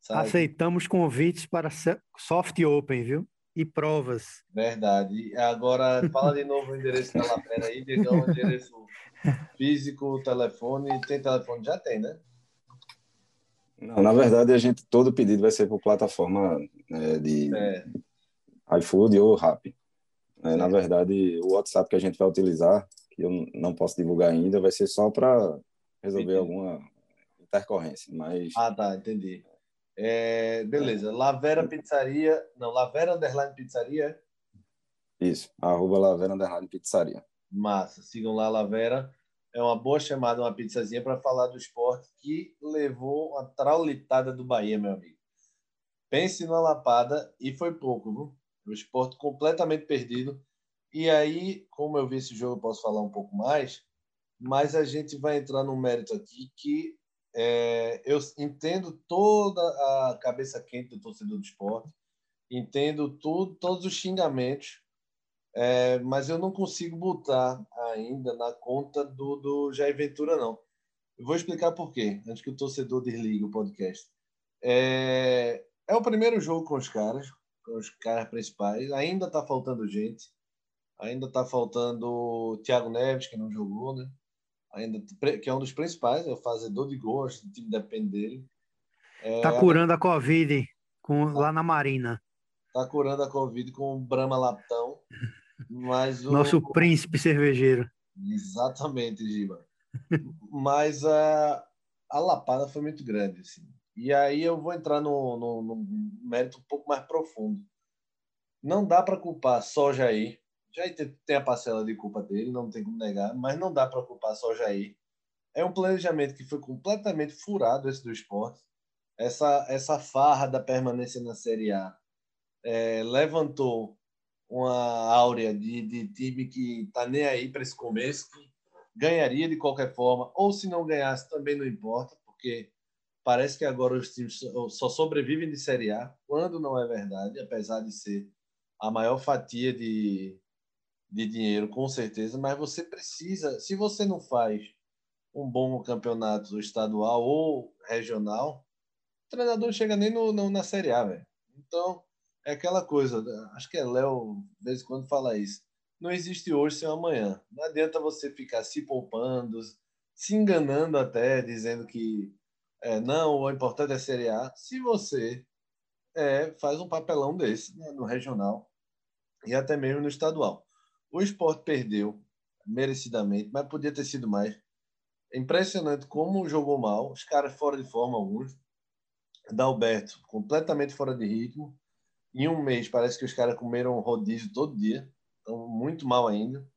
Sabe? Aceitamos convites para soft open, viu? E provas. Verdade. Agora, fala de novo o endereço da Lapera aí, Diegão, o endereço físico, telefone. Tem telefone? Já tem, né? Não, na verdade, a gente, todo pedido vai ser por plataforma né, de é. iFood ou Rappi. É, na verdade, o WhatsApp que a gente vai utilizar, que eu não posso divulgar ainda, vai ser só para resolver Entendi. alguma intercorrência. Mas... Ah, tá, entendi. É, beleza. Lavera Pizzaria. Não, Lavera Underline Pizzaria. Isso, arroba Lavera Underline Pizzaria. Massa. Sigam lá, Lavera. É uma boa chamada, uma pizzazinha para falar do esporte que levou uma traulitada do Bahia, meu amigo. Pense na lapada e foi pouco, viu? O esporte completamente perdido. E aí, como eu vi esse jogo, eu posso falar um pouco mais, mas a gente vai entrar num mérito aqui que é, eu entendo toda a cabeça quente do torcedor do esporte, entendo tudo, todos os xingamentos, é, mas eu não consigo botar ainda na conta do, do Jair Ventura, não. Eu vou explicar por quê, antes que o torcedor desligue o podcast. É, é o primeiro jogo com os caras, com os caras principais. Ainda está faltando gente. Ainda está faltando Thiago Neves, que não jogou, né? Ainda que é um dos principais, é o fazedor de gols, o time depende dele. É, tá curando a Covid com, tá, lá na Marina. Tá curando a Covid com o Brahma Laptão. Mas o, Nosso príncipe cervejeiro. Exatamente, Giba. mas a, a lapada foi muito grande. Assim. E aí eu vou entrar no, no, no mérito um pouco mais profundo. Não dá para culpar só Jair Jair tem a parcela de culpa dele, não tem como negar, mas não dá para culpar só Jair. É um planejamento que foi completamente furado esse do esporte. Essa, essa farra da permanência na Série A é, levantou uma áurea de, de time que está nem aí para esse começo, que ganharia de qualquer forma, ou se não ganhasse também não importa, porque parece que agora os times só sobrevivem de Série A, quando não é verdade, apesar de ser a maior fatia de, de dinheiro, com certeza, mas você precisa, se você não faz um bom campeonato estadual ou regional, o treinador chega nem no, no na Série A, velho. Então, é aquela coisa, acho que é Léo, de vez em quando fala isso. Não existe hoje sem amanhã. Não adianta você ficar se poupando, se enganando até, dizendo que é, não, o importante é a Série A. Se você é, faz um papelão desse né, no regional, e até mesmo no estadual. O esporte perdeu merecidamente, mas podia ter sido mais. É impressionante como jogou mal, os caras fora de forma alguns. Dalberto, completamente fora de ritmo. Em um mês, parece que os caras comeram rodízio todo dia. Estão muito mal ainda.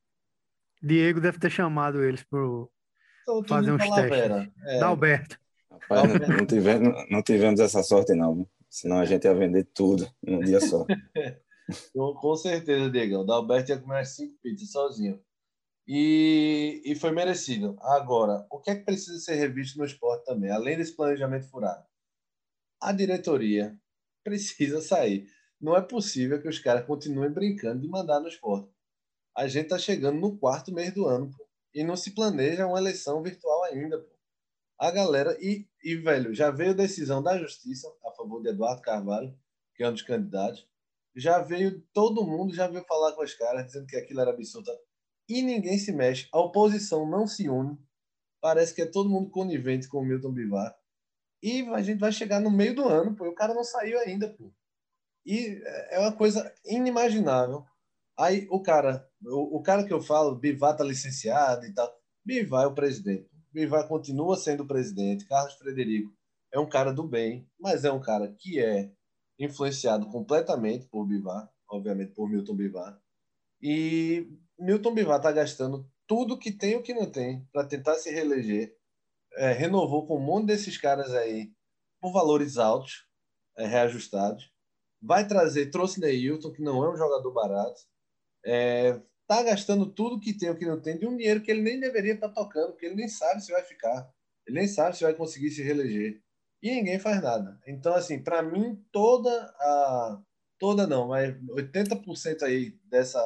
Diego deve ter chamado eles para então, fazer uns testes. É. Dalberto. Rapaz, não, não, tivemos, não tivemos essa sorte, não. Senão a gente ia vender tudo num dia só. com, com certeza, Diego. O Dalberto ia comer cinco pizzas sozinho. E, e foi merecido. Agora, o que é que precisa ser revisto no esporte também, além desse planejamento furado? A diretoria precisa sair. Não é possível que os caras continuem brincando de mandar no esporte. A gente está chegando no quarto mês do ano, pô, e não se planeja uma eleição virtual ainda. Pô. A galera, e, e velho, já veio decisão da justiça a favor de Eduardo Carvalho, que é um dos candidatos. Já veio, todo mundo já veio falar com os caras, dizendo que aquilo era absurdo. E ninguém se mexe. A oposição não se une. Parece que é todo mundo conivente com o Milton Bivar. E a gente vai chegar no meio do ano, pô, e o cara não saiu ainda, pô. E é uma coisa inimaginável. Aí o cara, o, o cara que eu falo, Bivar tá licenciado e tal. Bivar é o presidente. Bivar continua sendo presidente. Carlos Frederico é um cara do bem, mas é um cara que é influenciado completamente por Bivar, obviamente por Milton Bivar. E Milton Bivar está gastando tudo que tem e o que não tem para tentar se reeleger. É, renovou com um monte desses caras aí por valores altos, é, reajustados vai trazer, trouxe Neilton, que não é um jogador barato, é, tá gastando tudo que tem, o que não tem, de um dinheiro que ele nem deveria estar tá tocando, porque ele nem sabe se vai ficar, ele nem sabe se vai conseguir se reeleger. E ninguém faz nada. Então, assim, para mim, toda a. Toda não, mas 80% aí dessa,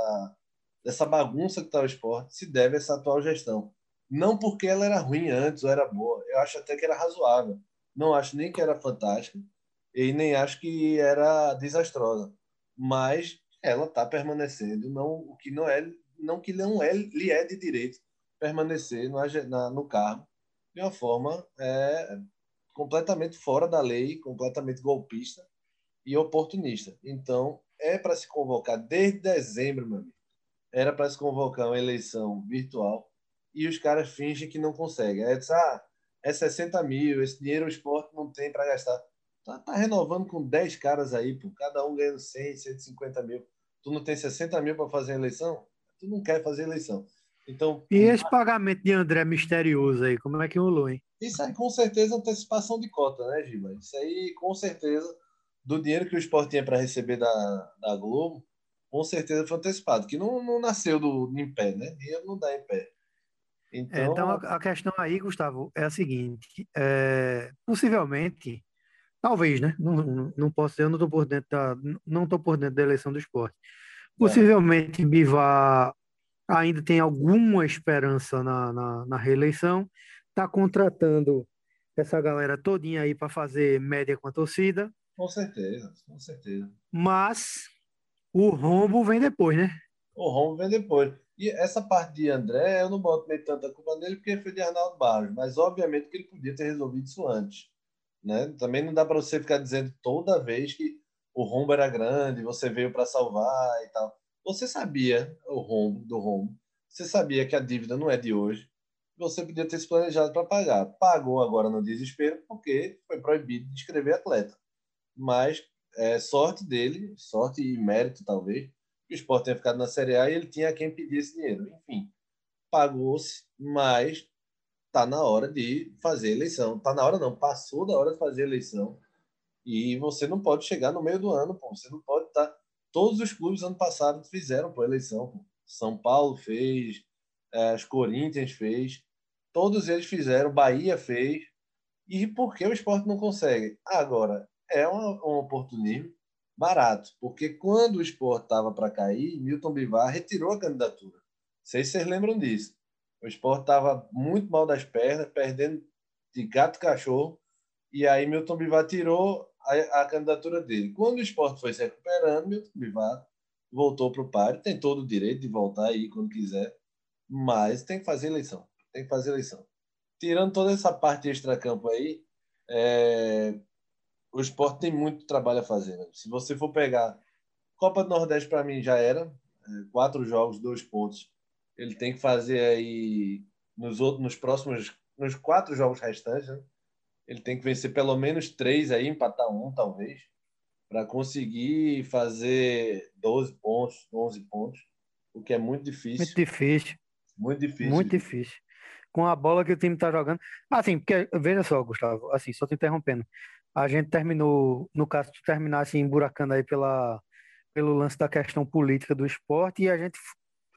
dessa bagunça que está o esporte se deve a essa atual gestão. Não porque ela era ruim antes ou era boa. Eu acho até que era razoável. Não acho nem que era fantástica e nem acho que era desastrosa, mas ela está permanecendo, não o que não é, não que não é lhe é de direito permanecer no, na, no cargo de uma forma é, completamente fora da lei, completamente golpista e oportunista. Então é para se convocar desde dezembro, meu amigo. Era para se convocar uma eleição virtual e os caras fingem que não conseguem. É, ah, é 60 mil, esse dinheiro o esporte não tem para gastar. Tá, tá renovando com 10 caras aí, pô, cada um ganhando 100, 150 mil. Tu não tem 60 mil para fazer eleição? Tu não quer fazer eleição. Então, e esse pagamento de André misterioso aí, como é que rolou, hein? Isso aí com certeza é antecipação de cota, né, Giba? Isso aí com certeza do dinheiro que o esporte tinha para receber da, da Globo, com certeza foi antecipado, que não, não nasceu do, em pé, né? Dinheiro não dá em pé. Então, é, então a, a, questão aí, Gustavo, é a seguinte: é, possivelmente Talvez, né? Não, não, não posso eu não estou por dentro da, não estou por dentro da eleição do esporte. Possivelmente é. Bivar ainda tem alguma esperança na, na, na reeleição, está contratando essa galera todinha aí para fazer média com a torcida. Com certeza, com certeza. Mas o rombo vem depois, né? O rombo vem depois. E essa parte de André, eu não boto nem tanta culpa nele porque foi de Arnaldo Barros, mas obviamente que ele podia ter resolvido isso antes. Né? Também não dá para você ficar dizendo toda vez que o rombo era grande, você veio para salvar e tal. Você sabia o rombo do rombo, você sabia que a dívida não é de hoje, você podia ter se planejado para pagar. Pagou agora no desespero porque foi proibido de escrever atleta. Mas é sorte dele, sorte e mérito talvez, que o Sport tenha ficado na Série A e ele tinha quem pedir esse dinheiro. Enfim, pagou-se, mas tá na hora de fazer eleição. Tá na hora não, passou da hora de fazer eleição. E você não pode chegar no meio do ano, pô. Você não pode estar. Tá... Todos os clubes ano passado fizeram por eleição. São Paulo fez, é, as Corinthians fez, todos eles fizeram, Bahia fez. E por que o esporte não consegue? Agora, é um, um oportunismo barato, porque quando o esporte estava para cair, Milton Bivar retirou a candidatura. Não sei se vocês lembram disso. O esporte estava muito mal das pernas, perdendo de gato e cachorro. E aí Milton Bivar tirou a, a candidatura dele. Quando o esporte foi se recuperando, Milton Bivar voltou para o páreo. Tem todo o direito de voltar aí quando quiser. Mas tem que fazer eleição. Tem que fazer eleição. Tirando toda essa parte extra-campo aí, é... o esporte tem muito trabalho a fazer. Né? Se você for pegar Copa do Nordeste para mim já era. É, quatro jogos, dois pontos. Ele tem que fazer aí nos outros, nos próximos, nos quatro jogos restantes, né? Ele tem que vencer pelo menos três aí, empatar um talvez, para conseguir fazer 12 pontos, 11 pontos, o que é muito difícil. Muito difícil. Muito difícil. Muito difícil. Com a bola que o time está jogando. Assim, porque, veja só, Gustavo, assim, só te interrompendo. A gente terminou, no caso, de terminar assim, emburacando aí pela, pelo lance da questão política do esporte e a gente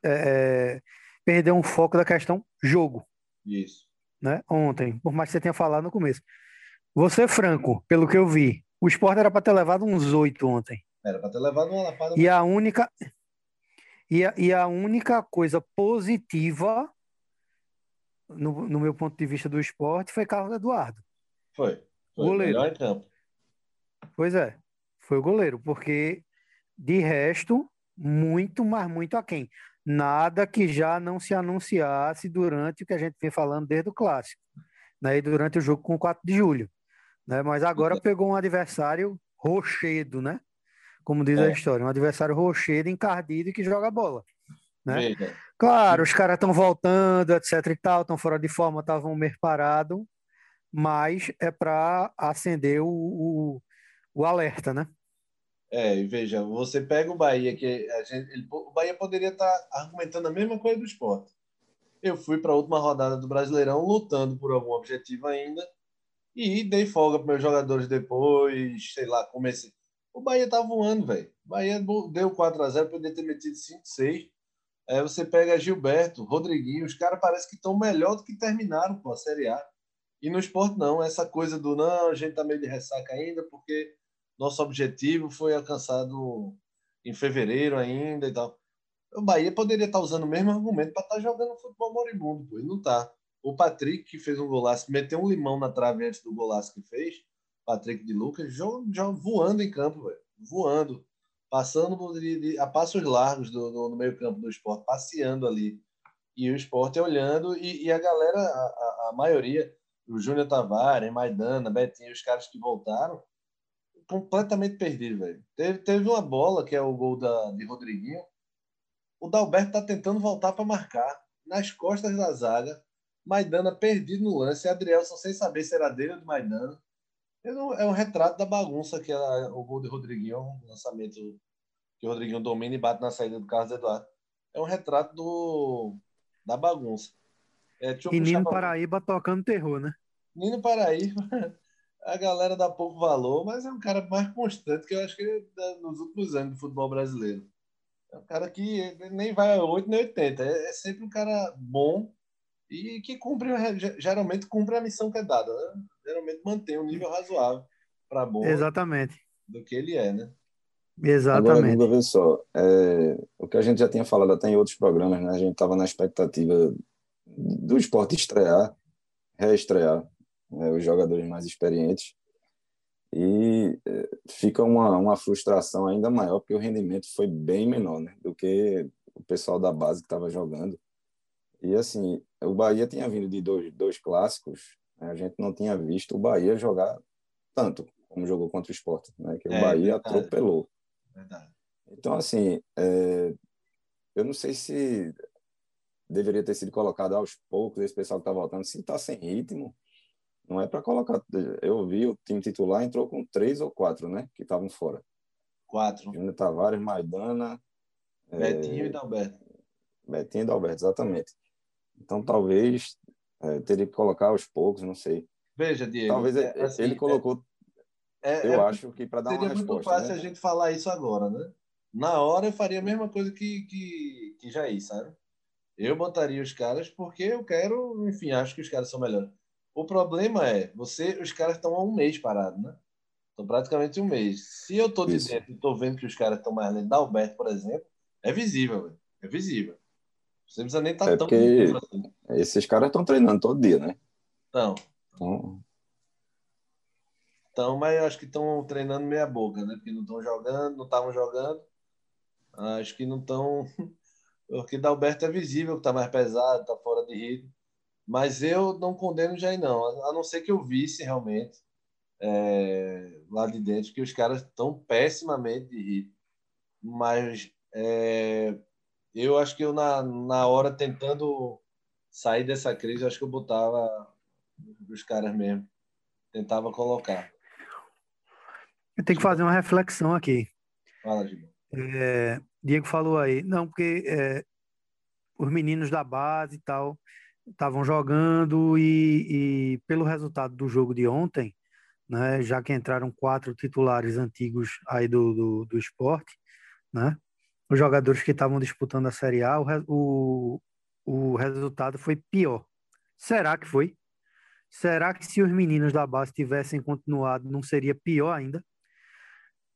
é, é, perdeu um foco da questão jogo. Isso. Né? Ontem, por mais que você tenha falado no começo. Você, Franco, pelo que eu vi, o esporte era para ter levado uns oito ontem. Era para ter levado uma lapada. E a única. E a, e a única coisa positiva, no, no meu ponto de vista do esporte, foi Carlos Eduardo. Foi. Foi goleiro. melhor em campo. Pois é, foi o goleiro, porque de resto, muito, mas muito aquém. Nada que já não se anunciasse durante o que a gente vem falando desde o clássico, né? E durante o jogo com o 4 de julho. Né? Mas agora pegou um adversário rochedo, né? Como diz é. a história, um adversário rochedo, encardido e que joga bola. Né? Claro, os caras estão voltando, etc e tal, estão fora de forma, estavam meio parado, mas é para acender o, o, o alerta, né? É, e veja, você pega o Bahia, que a gente, ele, o Bahia poderia estar tá argumentando a mesma coisa do esporte. Eu fui para a última rodada do Brasileirão lutando por algum objetivo ainda e dei folga para meus jogadores depois, sei lá, comecei. O Bahia tá voando, velho. Bahia deu 4 a 0 poderia ter metido 5 6 Aí você pega Gilberto, Rodriguinho, os caras parecem que estão melhor do que terminaram com a Série A. E no esporte, não. Essa coisa do não, a gente tá meio de ressaca ainda, porque nosso objetivo foi alcançado em fevereiro ainda e tal. O Bahia poderia estar usando o mesmo argumento para estar tá jogando futebol moribundo, pô, e não tá. O Patrick, que fez um golaço, meteu um limão na trave antes do golaço que fez, Patrick de Lucas, joga, joga voando em campo, velho. Voando. Passando de, de, a passos largos do, do, no meio-campo do esporte, passeando ali. E o esporte olhando, e, e a galera, a, a, a maioria, o Júnior Tavares, Maidana, Betinho, os caras que voltaram, completamente perdido, velho. Teve, teve uma bola, que é o gol da, de Rodriguinho. O Dalberto tá tentando voltar para marcar nas costas da zaga. Maidana perdido no lance. Adrielson sem saber se era dele ou do Maidana. É um retrato da bagunça que era o gol de Rodriguinho, um lançamento que o Rodriguinho domina e bate na saída do Carlos Eduardo. É um retrato do, da bagunça. É, e Nino Paraíba tocando terror, né? Nino Paraíba a galera dá pouco valor, mas é um cara mais constante que eu acho que é nos últimos anos do futebol brasileiro. É um cara que nem vai a 8 nem 80. É, é sempre um cara bom e que cumpre, geralmente cumpre a missão que é dada. Né? Geralmente mantém um nível razoável para bom Exatamente. do que ele é, né? Exatamente. Agora, vê só, é, o que a gente já tinha falado até em outros programas, né? A gente estava na expectativa do esporte estrear, reestrear né, os jogadores mais experientes. E é, fica uma, uma frustração ainda maior, porque o rendimento foi bem menor né, do que o pessoal da base que estava jogando. E assim, o Bahia tinha vindo de dois, dois clássicos, né, a gente não tinha visto o Bahia jogar tanto como jogou contra o Sport, né, que é, o Bahia verdade. atropelou. Verdade. Então, assim, é, eu não sei se deveria ter sido colocado aos poucos esse pessoal que está voltando, se está sem ritmo, não é para colocar. Eu vi o time titular entrou com três ou quatro, né? Que estavam fora. Quatro. Júnior Tavares, Maidana. Betinho é... e Dalberto. Betinho e Dalberto, exatamente. Então talvez é, teria que colocar aos poucos, não sei. Veja, Diego. Talvez é, assim, ele colocou. É, eu é acho que para dar uma resposta. Seria muito fácil né? a gente falar isso agora, né? Na hora eu faria a mesma coisa que, que, que Jair, sabe? Eu botaria os caras porque eu quero, enfim, acho que os caras são melhores. O problema é, você, os caras estão há um mês parados, né? Estão praticamente um mês. Se eu tô de Isso. dentro e tô vendo que os caras estão mais da Alberto, por exemplo, é visível, véio. é visível. Você não precisa nem estar tá é tão porque assim. Esses caras estão treinando todo dia, né? Então... então, mas eu acho que estão treinando meia boca, né? Porque não estão jogando, não estavam jogando. Acho que não estão. Porque da Alberto é visível que está mais pesado, está fora de ritmo. Mas eu não condeno Jair, não. A não ser que eu visse realmente é, lá de dentro que os caras estão pessimamente de ritmo. mas é, eu acho que eu, na, na hora, tentando sair dessa crise, acho que eu botava os caras mesmo. Tentava colocar. Eu tenho que fazer uma reflexão aqui. Fala, Diego. É, Diego falou aí, não, porque é, os meninos da base e tal estavam jogando e, e, pelo resultado do jogo de ontem, né, já que entraram quatro titulares antigos aí do, do, do esporte, né, os jogadores que estavam disputando a Série A, o, o, o resultado foi pior. Será que foi? Será que se os meninos da base tivessem continuado, não seria pior ainda?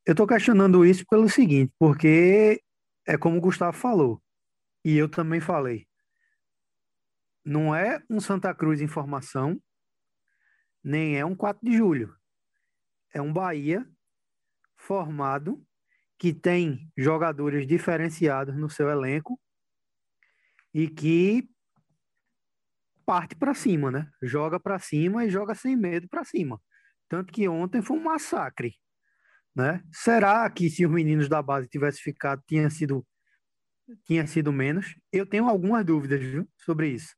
Eu estou questionando isso pelo seguinte, porque é como o Gustavo falou, e eu também falei. Não é um Santa Cruz em formação, nem é um 4 de julho. É um Bahia formado que tem jogadores diferenciados no seu elenco e que parte para cima, né? Joga para cima e joga sem medo para cima. Tanto que ontem foi um massacre, né? Será que se os meninos da base tivessem ficado tinha sido tinha sido menos? Eu tenho algumas dúvidas viu, sobre isso.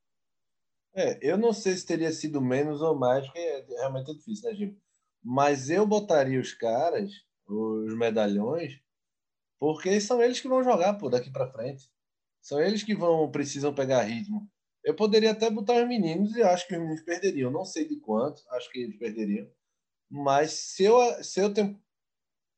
É, eu não sei se teria sido menos ou mais, porque é, realmente é difícil, né, Gil? Mas eu botaria os caras, os medalhões, porque são eles que vão jogar pô, daqui para frente. São eles que vão precisam pegar ritmo. Eu poderia até botar os meninos e acho que os meninos perderiam. Não sei de quanto, acho que eles perderiam. Mas se eu, se eu tenho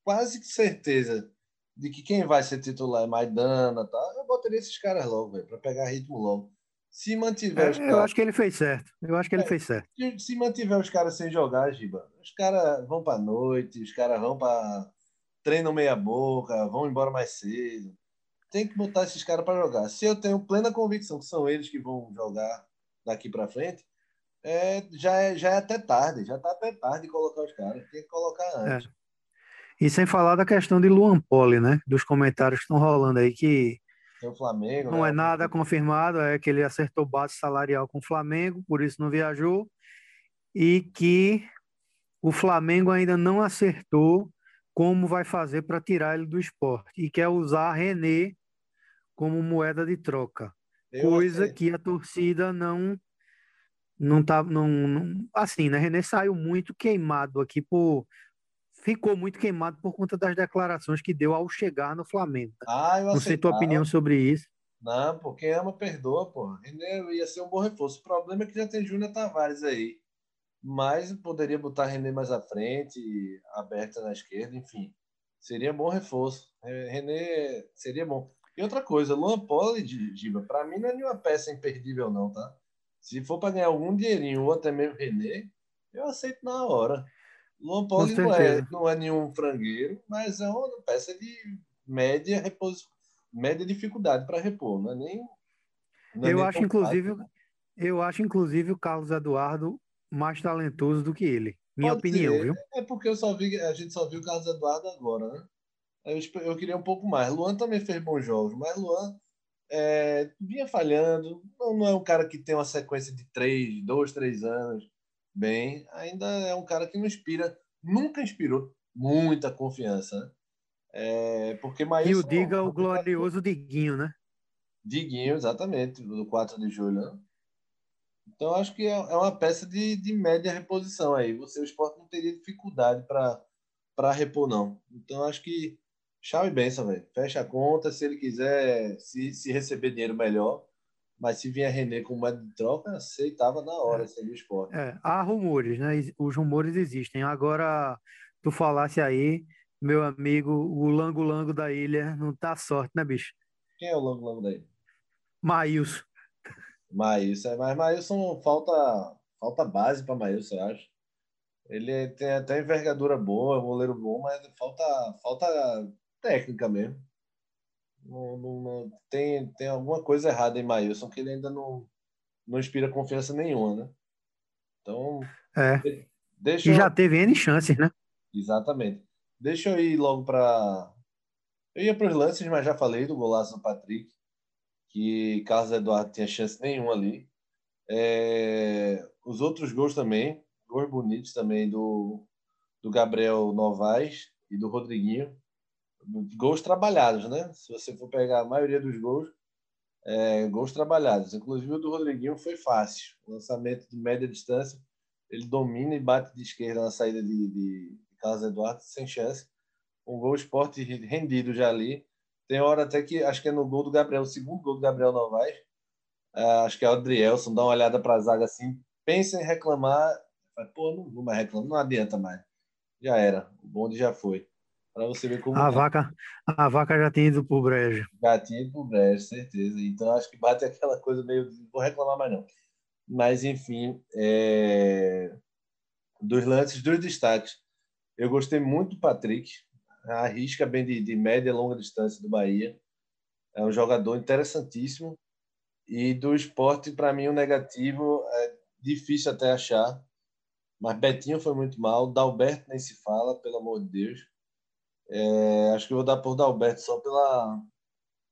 quase certeza de que quem vai ser titular é Maidana, tá? eu botaria esses caras logo, para pegar ritmo logo. Se mantiver é, caras... Eu acho que ele fez certo. Eu acho que ele é, fez certo. Se mantiver os caras sem jogar, Giba, os caras vão para noite, os caras vão para treinam meia boca, vão embora mais cedo. Tem que botar esses caras para jogar. Se eu tenho plena convicção que são eles que vão jogar daqui para frente, é, já, é, já é até tarde, já está até tarde de colocar os caras. Tem que colocar antes. É. E sem falar da questão de Luan Poli, né? Dos comentários que estão rolando aí que o Flamengo, não né? é nada confirmado, é que ele acertou base salarial com o Flamengo, por isso não viajou, e que o Flamengo ainda não acertou como vai fazer para tirar ele do esporte e quer usar René como moeda de troca, Eu coisa que a torcida não não tá não, não, assim, né? René saiu muito queimado aqui por ficou muito queimado por conta das declarações que deu ao chegar no Flamengo. Ah, eu não sei tua opinião sobre isso. Não, pô, quem ama perdoa, pô. René ia ser um bom reforço. O problema é que já tem Júnior Tavares aí mas poderia botar René mais à frente, aberta na esquerda, enfim. Seria bom reforço. René seria bom. E outra coisa, Luan Poli, Giba, para mim não é nenhuma peça imperdível, não, tá? Se for para ganhar algum dinheirinho, ou até mesmo René, eu aceito na hora. Luan Poli não é, não é nenhum frangueiro, mas é uma peça de média repos... média dificuldade para repor, não é nem. Não é eu nem acho, inclusive, fácil. eu acho, inclusive, o Carlos Eduardo mais talentoso do que ele, minha Pode opinião, ser. viu? É porque eu só vi, a gente só viu o Carlos Eduardo agora, né? Eu, eu queria um pouco mais. Luan também fez bons jogos, mas Luan é, vinha falhando. Não, não, é um cara que tem uma sequência de três, dois, três anos bem. Ainda é um cara que não inspira, nunca inspirou muita confiança. Né? É, porque E o Diga, o glorioso Diguinho, né? Diguinho, exatamente, do 4 de julho. Né? Então, acho que é, é uma peça de, de média reposição aí. Você, o esporte não teria dificuldade para repor, não. Então, acho que chave benção, velho. Fecha a conta. Se ele quiser, se, se receber dinheiro, melhor. Mas se vier René com moeda de troca, aceitava na hora, é. seria o esporte. É, há rumores, né? Os rumores existem. Agora, tu falasse aí, meu amigo, o Lango Lango da ilha não tá sorte, né, bicho? Quem é o Lango Lango da ilha? Maílson. Maílson, mas Maílson falta, falta base para Maílson, eu acho. Ele tem até envergadura boa, goleiro bom, mas falta, falta técnica mesmo. Não, não, tem, tem alguma coisa errada em Maílson que ele ainda não, não inspira confiança nenhuma, né? Então. É. Deixa e já teve N chances, né? Exatamente. Deixa eu ir logo para. Eu ia para os lances, mas já falei do golaço do Patrick que Carlos Eduardo tinha chance nenhuma ali. É, os outros gols também, gols bonitos também do, do Gabriel Novaes e do Rodriguinho. Gols trabalhados, né? Se você for pegar a maioria dos gols, é, gols trabalhados. Inclusive o do Rodriguinho foi fácil. Lançamento de média distância, ele domina e bate de esquerda na saída de, de Carlos Eduardo, sem chance. Um gol esporte rendido já ali. Tem hora até que, acho que é no gol do Gabriel, o segundo gol do Gabriel Novaes. É, acho que é o Adrielson, dá uma olhada para a zaga assim, pensa em reclamar. Pô, não vou mais reclamar, não adianta mais. Já era, o bonde já foi. Para você ver como. A vaca, a vaca já tinha ido pro brejo. Já tinha ido pro brejo, certeza. Então acho que bate aquela coisa meio. Não vou reclamar mais, não. Mas, enfim, é... dos lances, dos destaques. Eu gostei muito do Patrick, arrisca bem de, de média e longa distância do Bahia. É um jogador interessantíssimo. E do esporte, para mim, o negativo é difícil até achar. Mas Betinho foi muito mal. Dalberto nem se fala, pelo amor de Deus. É, acho que eu vou dar por Dalberto só pela,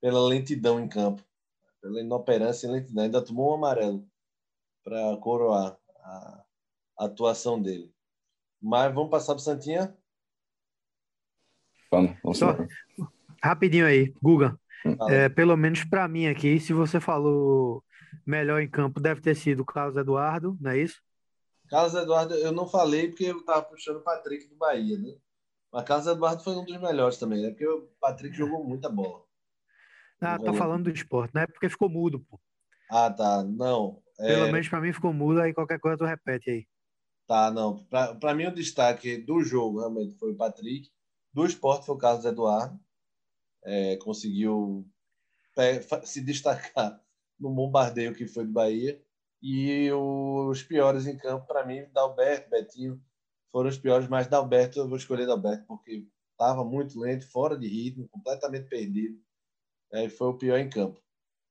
pela lentidão em campo, pela inoperância e lentidão. Ainda tomou um amarelo para coroar a, a, atuação dele. Mas vamos passar para o Santinha? Vamos, vamos só, rapidinho aí, Guga. É, pelo menos para mim aqui, se você falou melhor em campo, deve ter sido o Carlos Eduardo, não é isso? Carlos Eduardo, eu não falei porque eu estava puxando o Patrick do Bahia, né? Mas Carlos Eduardo foi um dos melhores também, né? Porque o Patrick jogou muita bola. Ah, tô falando do esporte, né? Porque ficou mudo, pô. Ah, tá. Não. É... Pelo menos para mim ficou mudo, aí qualquer coisa tu repete aí. Tá, não. Para mim o destaque do jogo realmente foi o Patrick. Do esporte foi o Carlos Eduardo. É, conseguiu se destacar no bombardeio que foi do Bahia. E os piores em campo, para mim, Dalberto, Betinho, foram os piores, mas Dalberto, eu vou escolher Dalberto, porque estava muito lento, fora de ritmo, completamente perdido. É, foi o pior em campo.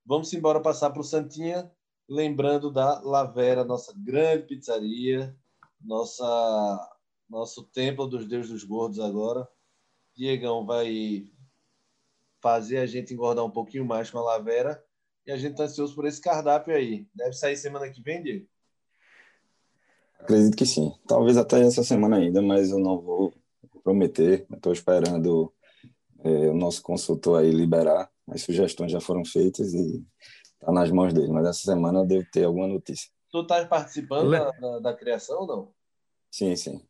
Vamos embora passar para o Santinha, lembrando da Lavera, nossa grande pizzaria, nossa nosso templo dos deuses dos gordos agora. Diegão vai fazer a gente engordar um pouquinho mais com a Lavera e a gente está ansioso por esse cardápio aí. Deve sair semana que vem, Diego? Acredito que sim. Talvez até essa semana ainda, mas eu não vou prometer. Estou esperando é, o nosso consultor aí liberar. As sugestões já foram feitas e está nas mãos dele. Mas essa semana eu devo ter alguma notícia. Tu está participando da, da, da, criação ou não? Sim, sim.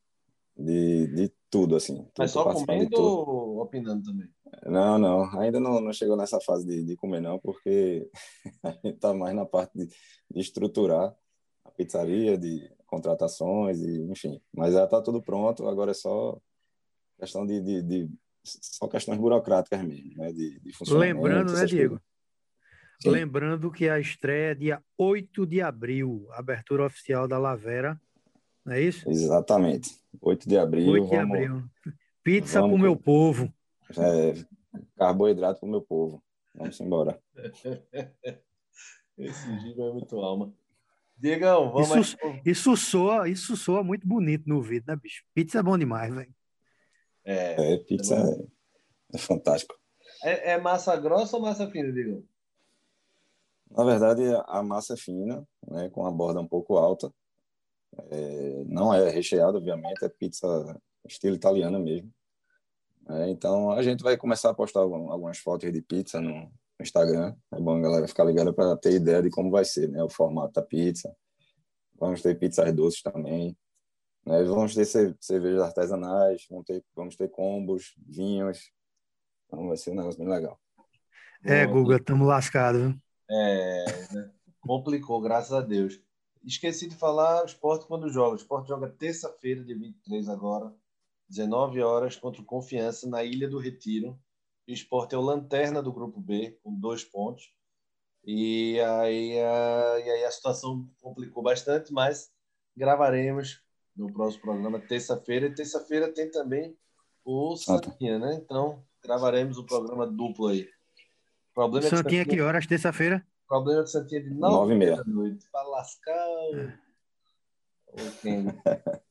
De, de tudo, assim. Mas só comendo ou opinando também? Não, não. Ainda não, não chegou nessa fase de, de comer, não, porque a gente está mais na parte de, de estruturar a pizzaria, de contratações, e, enfim. Mas já está tudo pronto, agora é só questão de, de, de só questões burocráticas mesmo, né? De, de Lembrando, né, Diego? Lembrando que a estreia é dia 8 de abril, abertura oficial da Lavera, não é isso? Exatamente. 8 de abril. 8 de vamos, abril. Pizza para o meu povo. É, carboidrato para o meu povo. Vamos embora. Esse giro é muito alma. Diegão, vamos isso, aí. isso soa, isso soa muito bonito no vídeo, né, bicho? Pizza é bom demais, velho. É, é, pizza é, é fantástico. É, é, massa grossa ou massa fina, Diegão? Na verdade, a massa é fina, né, com a borda um pouco alta. É, não é recheada, obviamente, é pizza estilo italiana mesmo. É, então, a gente vai começar a postar algumas fotos de pizza no, Instagram. É bom a galera ficar ligada para ter ideia de como vai ser, né? O formato da pizza. Vamos ter pizzas doces também. Né? Vamos ter cervejas artesanais, vamos ter, vamos ter combos, vinhos. Então vai ser um negócio bem legal. É, Guga, estamos lascados. É, né? complicou, graças a Deus. Esqueci de falar o esporte quando joga. O esporte joga terça-feira, de 23 agora, 19 horas, contra o Confiança, na Ilha do Retiro. O esporte é o lanterna do grupo B, com dois pontos. E aí, a, e aí a situação complicou bastante, mas gravaremos no próximo programa, terça-feira. E terça-feira tem também o Santinha, né? Então, gravaremos o programa duplo aí. O problema Santinha, é que, Santinha... que horas, terça-feira? O problema de Santinha é de 9 h da noite. Para lascar Okay.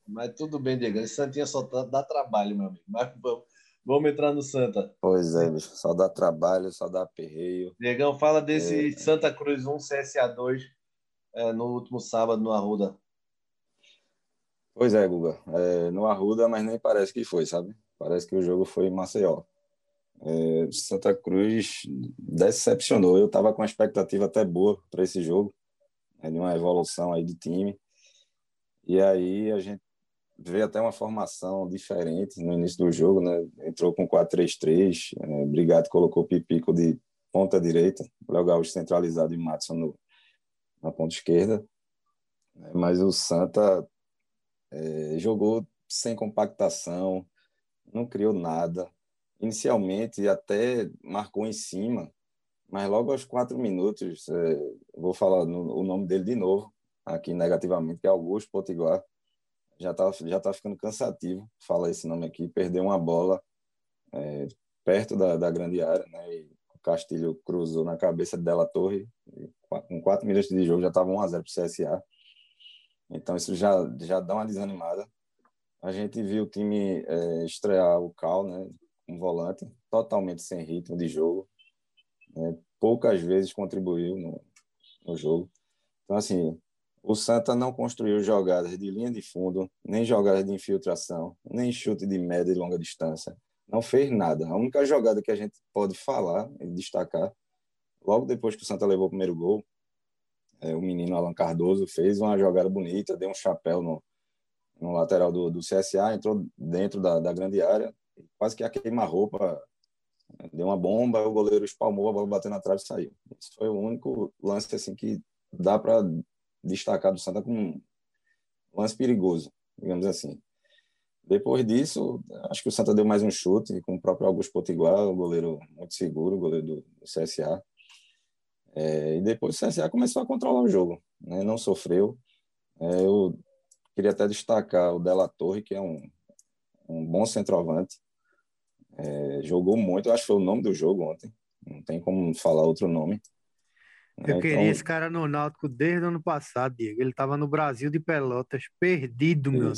Mas tudo bem, Diego. Santinha só dá trabalho, meu amigo. Mas vamos, Vamos entrar no Santa. Pois é, bicho. Só dá trabalho, só dá perreio. Diegão, fala desse é... Santa Cruz 1 CSA2 é, no último sábado no Arruda. Pois é, Guga. É, no Arruda, mas nem parece que foi, sabe? Parece que o jogo foi em Maceió. É, Santa Cruz decepcionou. Eu estava com uma expectativa até boa para esse jogo, né, de uma evolução aí do time. E aí a gente vê até uma formação diferente no início do jogo, né? Entrou com 4-3-3, é, Brigado colocou Pipico de ponta direita, Léo Gaúcho centralizado e Matson no, na ponta esquerda. É, mas o Santa é, jogou sem compactação, não criou nada. Inicialmente até marcou em cima, mas logo aos quatro minutos, é, vou falar no, o nome dele de novo, aqui negativamente, que é Augusto Potiguar. Já está já tá ficando cansativo falar esse nome aqui. Perdeu uma bola é, perto da, da grande área, né? E o Castilho cruzou na cabeça dela Torre. com quatro minutos de jogo já estava 1 a 0 para o CSA. Então isso já, já dá uma desanimada. A gente viu o time é, estrear o Cal, né? Um volante totalmente sem ritmo de jogo. Né? Poucas vezes contribuiu no, no jogo. Então, assim, o Santa não construiu jogadas de linha de fundo, nem jogadas de infiltração, nem chute de média e longa distância. Não fez nada. A única jogada que a gente pode falar e destacar, logo depois que o Santa levou o primeiro gol, é, o menino Alan Cardoso fez uma jogada bonita, deu um chapéu no, no lateral do, do CSA, entrou dentro da, da grande área, quase que a queima-roupa, deu uma bomba, o goleiro espalmou, a bola bateu na trave e saiu. Esse foi o único lance assim que dá para destacar do Santa como um lance perigoso, digamos assim. Depois disso, acho que o Santa deu mais um chute com o próprio Augusto Potiguar, o goleiro muito seguro, goleiro do, do CSA. É, e depois o CSA começou a controlar o jogo, né? não sofreu. É, eu queria até destacar o Della Torre, que é um, um bom centroavante. É, jogou muito, acho que foi o nome do jogo ontem, não tem como falar outro nome. Eu queria então... esse cara no Náutico desde o ano passado, Diego. Ele estava no Brasil de Pelotas, perdido, meu.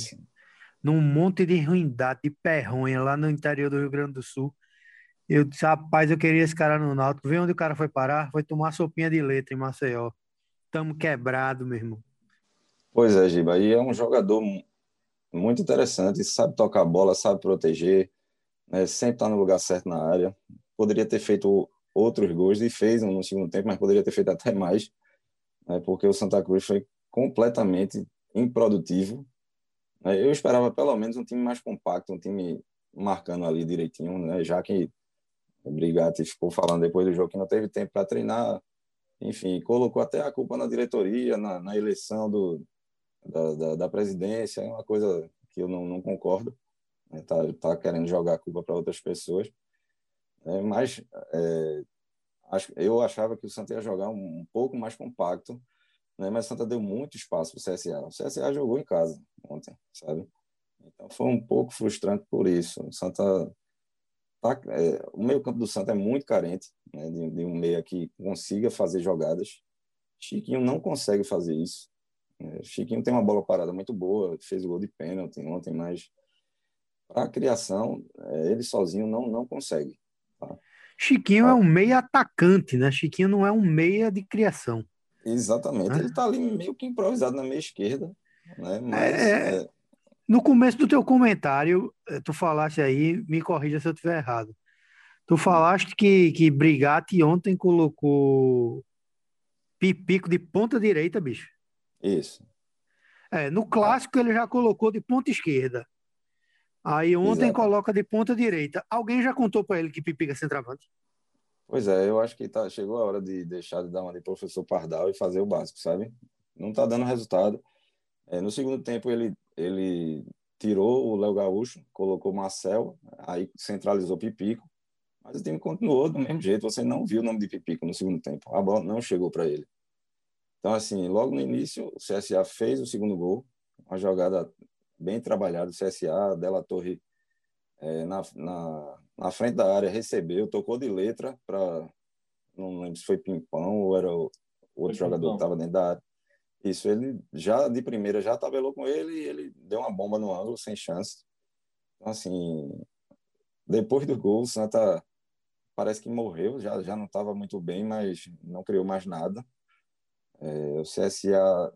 Num monte de ruindade, de perronha lá no interior do Rio Grande do Sul. Eu disse, rapaz, eu queria esse cara no Náutico. Vê onde o cara foi parar? Foi tomar sopinha de letra em Maceió. Tamo quebrado, meu irmão. Pois é, Giba. E é um jogador muito interessante. Sabe tocar bola, sabe proteger. Né? Sempre está no lugar certo na área. Poderia ter feito outros gols e fez um no segundo tempo, mas poderia ter feito até mais, né? porque o Santa Cruz foi completamente improdutivo. Né? Eu esperava pelo menos um time mais compacto, um time marcando ali direitinho, né? já que o Brigatti ficou falando depois do jogo que não teve tempo para treinar, enfim, colocou até a culpa na diretoria, na, na eleição do, da, da, da, presidência, é uma coisa que eu não, não concordo, né? tá, tá querendo jogar a culpa para outras pessoas. É, mas é, eu achava que o Santa ia jogar um, um pouco mais compacto, né? mas o Santa deu muito espaço para o CSA. O CSA jogou em casa ontem, sabe? Então foi um pouco frustrante por isso. O Santa tá, é, o meio campo do Santa é muito carente né? de, de, um meia que consiga fazer jogadas. Chiquinho não consegue fazer isso. É, Chiquinho tem uma bola parada muito boa, fez o gol de pênalti ontem, mas para a criação é, ele sozinho não não consegue. Chiquinho é um meia atacante, né? Chiquinho não é um meia de criação. Exatamente. Né? Ele está ali meio que improvisado na meia esquerda. Né? Mas, é, é... No começo do teu comentário, eh, tu falaste aí, me corrija se eu estiver errado. Tu falaste que, que Brigatti ontem colocou Pipico de ponta direita, bicho. Isso. É, no clássico ele já colocou de ponta esquerda. Aí ontem Exato. coloca de ponta direita. Alguém já contou para ele que Pipica é centroavante? Pois é, eu acho que tá, chegou a hora de deixar de dar uma de professor Pardal e fazer o básico, sabe? Não está dando resultado. É, no segundo tempo, ele, ele tirou o Léo Gaúcho, colocou o Marcel, aí centralizou Pipico, mas o time continuou do mesmo jeito. Você não viu o nome de Pipico no segundo tempo. A bola não chegou para ele. Então, assim, logo no início, o CSA fez o segundo gol, uma jogada bem trabalhado. O CSA, Della Torre, é, na, na, na, frente da área, recebeu, tocou de letra para. Não lembro se foi Pimpão ou era o, o outro foi jogador Pimpão. que estava dentro da área. Isso, ele já de primeira já tabelou com ele e ele deu uma bomba no ângulo, sem chance. Então, assim, depois do gol, o Santa parece que morreu, já, já não estava muito bem, mas não criou mais nada. É, o CSA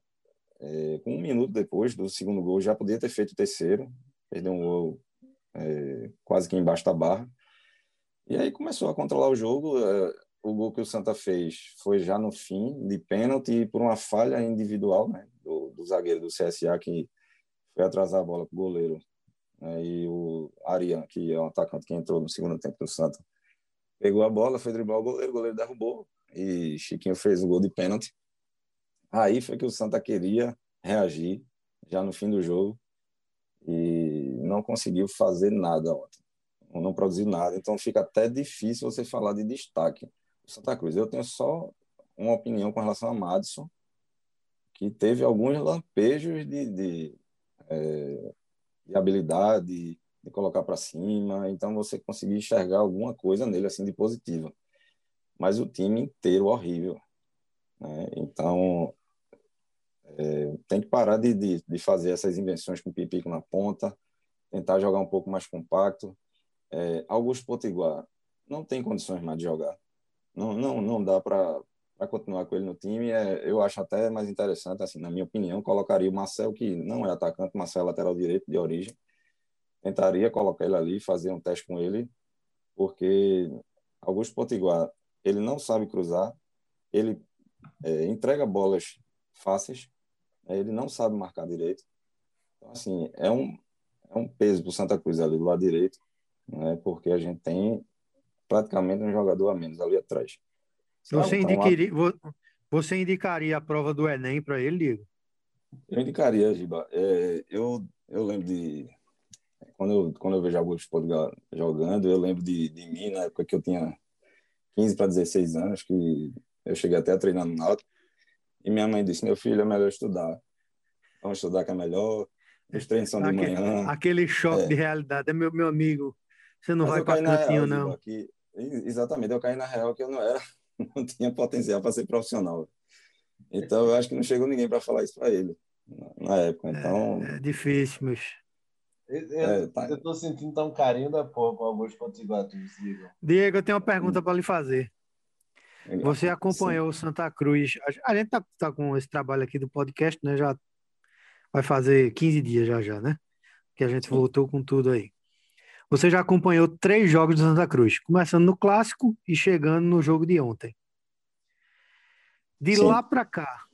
é, com um minuto depois do segundo gol, já podia ter feito o terceiro, perdeu um gol é, quase que embaixo da barra. E aí começou a controlar o jogo. É, o gol que o Santa fez foi já no fim, de pênalti, por uma falha individual né, do, do zagueiro do CSA, que foi atrasar a bola para o goleiro. Né, e o Arian, que é um atacante que entrou no segundo tempo do Santa, pegou a bola, foi driblar o goleiro, o goleiro derrubou e Chiquinho fez o gol de pênalti. Aí foi que o Santa queria reagir já no fim do jogo e não conseguiu fazer nada ontem. Não produziu nada, então fica até difícil você falar de destaque. Santa Cruz, eu tenho só uma opinião com relação a Madison, que teve alguns lampejos de, de, é, de habilidade, de colocar para cima, então você conseguir enxergar alguma coisa nele assim de positiva. Mas o time inteiro horrível. Né? Então, é, tem que parar de, de, de, fazer essas invenções com Pipico na ponta, tentar jogar um pouco mais compacto. É, Augusto Potiguar não tem condições mais de jogar. Não, não, não dá para continuar com ele no time. É, eu acho até mais interessante, assim, na minha opinião, colocaria o Marcel, que não é atacante, Marcel é lateral direito de origem. Tentaria colocar ele ali, fazer um teste com ele, porque Augusto Potiguar, ele não sabe cruzar, ele é, entrega bolas fáceis, ele não sabe marcar direito. Então, assim, é um, é um peso para o Santa Cruz ali do lado direito, né, porque a gente tem praticamente um jogador a menos ali atrás. Você, então, indicaria, a... você indicaria a prova do Enem para ele, Diego? Eu indicaria, Giba. É, eu, eu lembro de. Quando eu, quando eu vejo alguns jogando, eu lembro de, de mim, na época que eu tinha 15 para 16 anos, que eu cheguei até a treinar no Náutico. E minha mãe disse: Meu filho, é melhor estudar. Vamos estudar que é melhor. Os treinos são de aquele, manhã. Aquele choque é. de realidade. É meu, meu amigo. Você não Mas vai para cantinho, real, não. Que, exatamente, eu caí na real que eu não era, não tinha potencial para ser profissional. Então, eu acho que não chegou ninguém para falar isso para ele na época. Então, é, é difícil, mas. Eu, é, tá. eu tô sentindo tão carinho da porra com Augusto Potiguatu, Diego. Diego, eu tenho uma pergunta para lhe fazer. Você acompanhou o Santa Cruz. A gente tá, tá, com esse trabalho aqui do podcast, né? Já vai fazer 15 dias já já, né? Que a gente Sim. voltou com tudo aí. Você já acompanhou três jogos do Santa Cruz, começando no clássico e chegando no jogo de ontem. De Sim. lá para cá,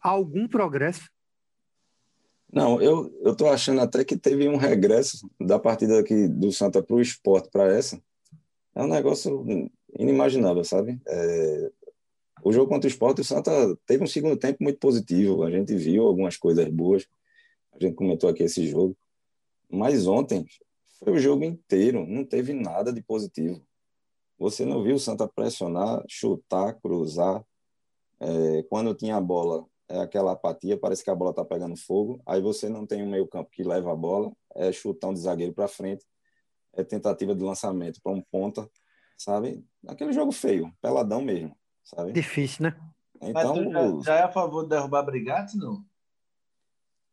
algum progresso? Não, eu eu tô achando até que teve um regresso da partida aqui do Santa o esporte para essa. É um negócio inimaginável, sabe? É, o jogo contra o esporte, o Santa teve um segundo tempo muito positivo. A gente viu algumas coisas boas. A gente comentou aqui esse jogo. Mas ontem foi o jogo inteiro, não teve nada de positivo. Você não viu o Santa pressionar, chutar, cruzar. É, quando tinha a bola, é aquela apatia, parece que a bola está pegando fogo. Aí você não tem um meio-campo que leva a bola, é chutão de zagueiro para frente, é tentativa de lançamento para um ponta sabe? Aquele jogo feio, peladão mesmo, sabe? Difícil, né? Então, Mas já, já, é a favor de derrubar Brigatti, não?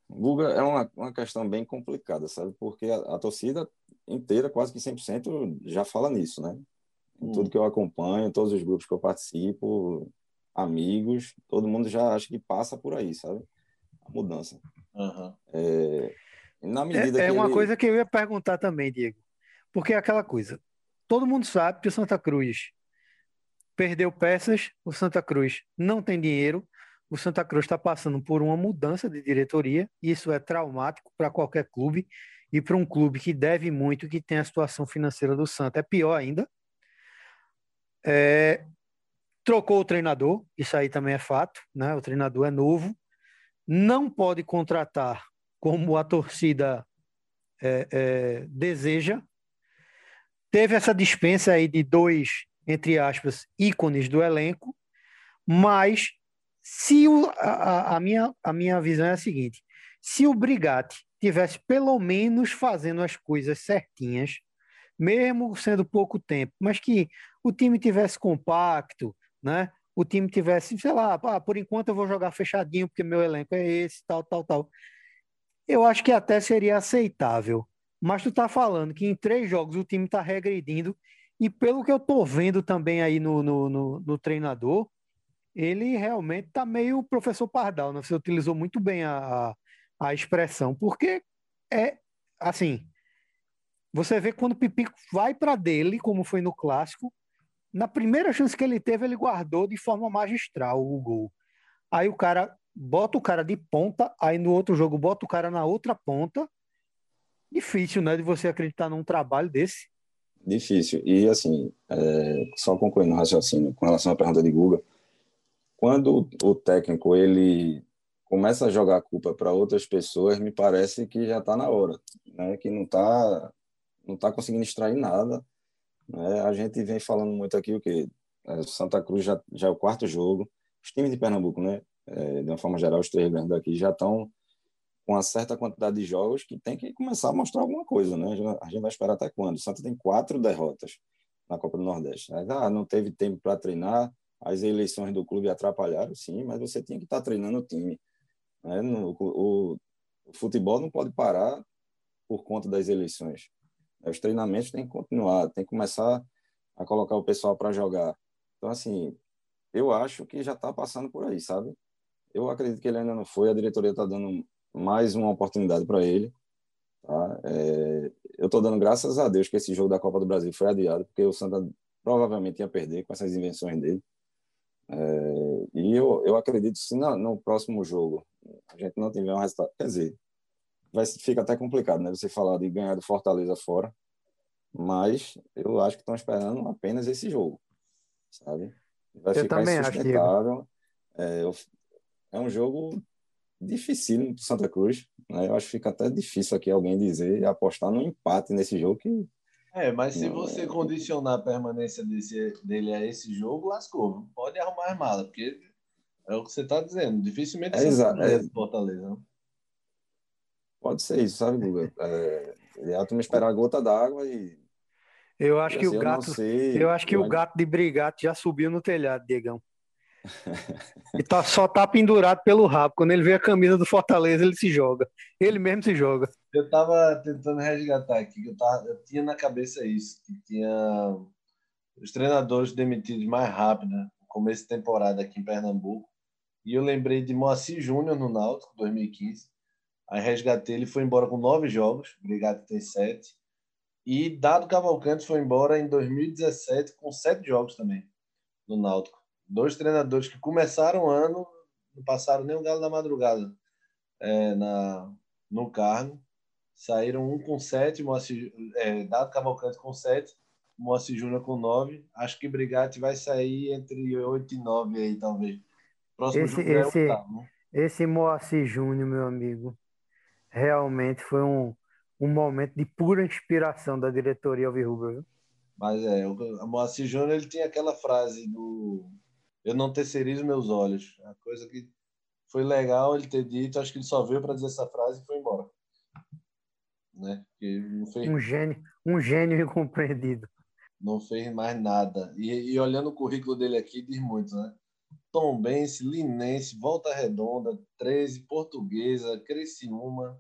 Guga é uma, uma questão bem complicada, sabe? Porque a, a torcida inteira, quase que 100%, já fala nisso, né? Hum. tudo que eu acompanho, todos os grupos que eu participo, amigos, todo mundo já acha que passa por aí, sabe? A mudança. Uhum. É, na medida é, é uma ele... coisa que eu ia perguntar também, Diego. Porque é aquela coisa, todo mundo sabe que o Santa Cruz perdeu peças, o Santa Cruz não tem dinheiro, o Santa Cruz está passando por uma mudança de diretoria, isso é traumático para qualquer clube e para um clube que deve muito, que tem a situação financeira do Santa, é pior ainda. É, trocou o treinador, isso aí também é fato, né? O treinador é novo, não pode contratar como a torcida é, é, deseja, teve essa dispensa aí de dois, entre aspas, ícones do elenco, mas se o, a, a, minha, a minha visão é a seguinte: se o Brigatti tivesse pelo menos fazendo as coisas certinhas, mesmo sendo pouco tempo, mas que o time tivesse compacto, né? O time tivesse, sei lá, ah, por enquanto eu vou jogar fechadinho porque meu elenco é esse, tal, tal, tal. Eu acho que até seria aceitável. Mas tu tá falando que em três jogos o time tá regredindo, e pelo que eu tô vendo também aí no, no, no, no treinador, ele realmente tá meio professor Pardal, né? Você utilizou muito bem a, a, expressão, porque é assim, Você vê quando o Pipico vai para dele, como foi no clássico, na primeira chance que ele teve, ele guardou de forma magistral o gol. Aí o cara bota o cara de ponta, aí no outro jogo bota o cara na outra ponta. Difícil, né, de você acreditar num trabalho desse. Difícil. E assim, é, só concluindo o raciocínio com relação à pergunta de Guga, quando o técnico ele começa a jogar a culpa para outras pessoas, me parece que já está na hora, né? Que não está não tá conseguindo extrair nada. Né? A gente vem falando muito aqui o que é, Santa Cruz já já é o quarto jogo. Os times de Pernambuco, né? É, de uma forma geral, os três grandes daqui já estão com uma certa quantidade de jogos que tem que começar a mostrar alguma coisa, né? A gente vai esperar até quando? O Santa tem quatro derrotas na Copa do Nordeste. Ah, não teve tempo para treinar, as eleições do clube atrapalharam, sim, mas você tinha que estar tá treinando o time. Né? No, o, o, futebol não pode parar por conta das eleições. Os treinamentos têm que continuar, tem que começar a colocar o pessoal para jogar. Então, assim, eu acho que já está passando por aí, sabe? Eu acredito que ele ainda não foi, a diretoria está dando mais uma oportunidade para ele. Tá? É, eu estou dando graças a Deus que esse jogo da Copa do Brasil foi adiado, porque o Santa provavelmente ia perder com essas invenções dele. É, e eu, eu acredito se no, no, próximo jogo a gente não tiver um resultado, quer dizer, vai, fica até complicado, né? Você falar de ganhar do Fortaleza fora, mas eu acho que estão esperando apenas esse jogo, sabe? Vai eu ficar insustentável. É, é um jogo difícil para Santa Cruz. Né? Eu acho que fica até difícil aqui alguém dizer apostar no empate nesse jogo que é, mas se você condicionar a permanência desse, dele a esse jogo, lascou. Pode arrumar as malas, porque é o que você está dizendo. Dificilmente é exato, é, Fortaleza. Né? Pode ser isso, sabe, Guga? É, é tu me esperar a gota d'água e. Eu acho que assim, o gato. Eu, eu acho que o gato de brigate já subiu no telhado, Diegão. E tá, só tá pendurado pelo rabo. Quando ele vê a camisa do Fortaleza, ele se joga. Ele mesmo se joga. Eu tava tentando resgatar aqui, eu, tava, eu tinha na cabeça isso, que tinha os treinadores demitidos mais rápido, né? começo de temporada aqui em Pernambuco. E eu lembrei de Moacir Júnior no Náutico, 2015. Aí resgatei, ele foi embora com nove jogos, Brigado tem sete. E Dado Cavalcante foi embora em 2017 com sete jogos também no Náutico dois treinadores que começaram o ano, não passaram nem o galo da madrugada é, na, no cargo. Saíram um com sete, Moacir, é, Dado Cavalcante com sete, Moacir Júnior com nove. Acho que Brigatti vai sair entre oito e nove aí, talvez. Próximo esse, jogo esse, é oitavo, né? esse Moacir Júnior, meu amigo, realmente foi um, um momento de pura inspiração da diretoria Alvirrubra, Mas é, o Moacir Júnior ele tinha aquela frase do eu não terceirizo meus olhos. A coisa que foi legal ele ter dito, acho que ele só veio para dizer essa frase e foi embora. Né? Fez... Um gênio, um gênio incompreendido. Não fez mais nada. E, e olhando o currículo dele aqui, diz muito, né? Tombense, Linense, Volta Redonda, 13, Portuguesa, Criciúma,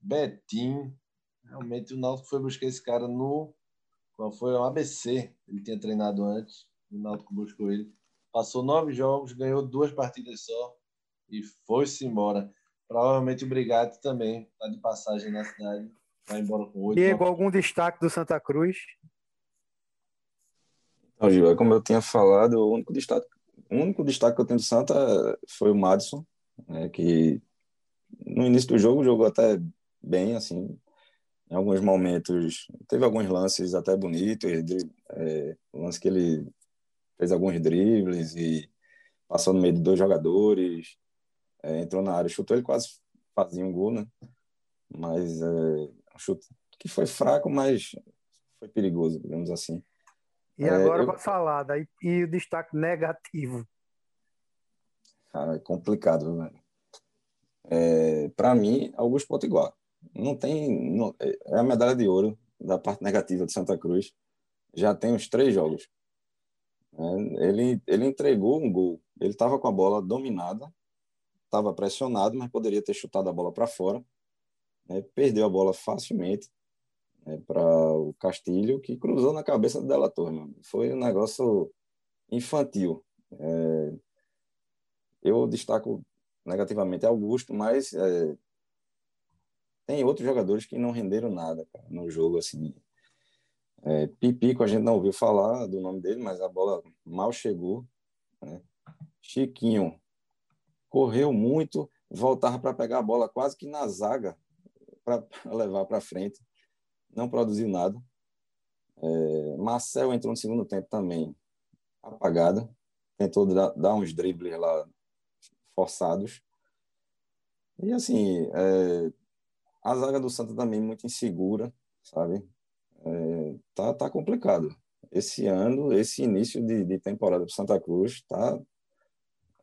Betim. Realmente o Náutico foi buscar esse cara no qual foi o ABC. Ele tinha treinado antes. O Náutico buscou ele. Passou nove jogos, ganhou duas partidas só e foi-se embora. Provavelmente o Brigatti também está de passagem na cidade. Vai embora com oito. Diego, algum destaque do Santa Cruz? Não, Gil, é como eu tinha falado, o único destaque, o único destaque que eu tenho do Santa foi o Madison, né, que no início do jogo jogou até bem, assim, em alguns momentos. Teve alguns lances até bonitos, é, lance que ele fez alguns dribles e passou no meio de dois jogadores, é, entrou na área, chutou, ele quase fazia um gol, né? Mas é, um chute que foi fraco, mas foi perigoso, digamos assim. E agora é, eu... falar, daí, e o destaque negativo? Cara, é complicado, velho. É, para mim, Augusto Potiguar. Não tem. Não, é a medalha de ouro da parte negativa de Santa Cruz. Já tem uns três jogos. É, ele, ele entregou um gol. Ele estava com a bola dominada, estava pressionado, mas poderia ter chutado a bola para fora. Né? Perdeu a bola facilmente né, para o Castilho, que cruzou na cabeça do Della Torre. Foi um negócio infantil. É, eu destaco negativamente Augusto, mas é, tem outros jogadores que não renderam nada cara, no jogo, assim. É, Pipico, a gente não ouviu falar do nome dele, mas a bola mal chegou. Né? Chiquinho correu muito, voltava para pegar a bola quase que na zaga para levar para frente. Não produziu nada. É, Marcel entrou no segundo tempo também apagado. Tentou dar uns dribles lá forçados. E assim, é, a zaga do Santa também muito insegura, sabe? É, tá, tá complicado. Esse ano, esse início de, de temporada para Santa Cruz tá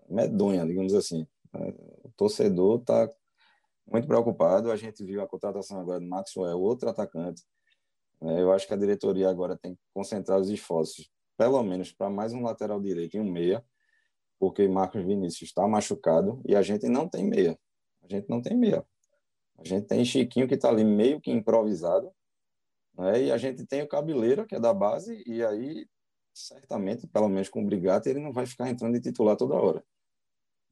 medonha, digamos assim. É, o torcedor tá muito preocupado. A gente viu a contratação agora do Maxwell, outro atacante. É, eu acho que a diretoria agora tem que concentrar os esforços, pelo menos para mais um lateral direito e um meia, porque Marcos Vinícius está machucado e a gente não tem meia. A gente não tem meia. A gente tem Chiquinho que está ali meio que improvisado, né? e a gente tem o Cabeleira, que é da base, e aí, certamente, pelo menos com o Brigatti, ele não vai ficar entrando de titular toda hora.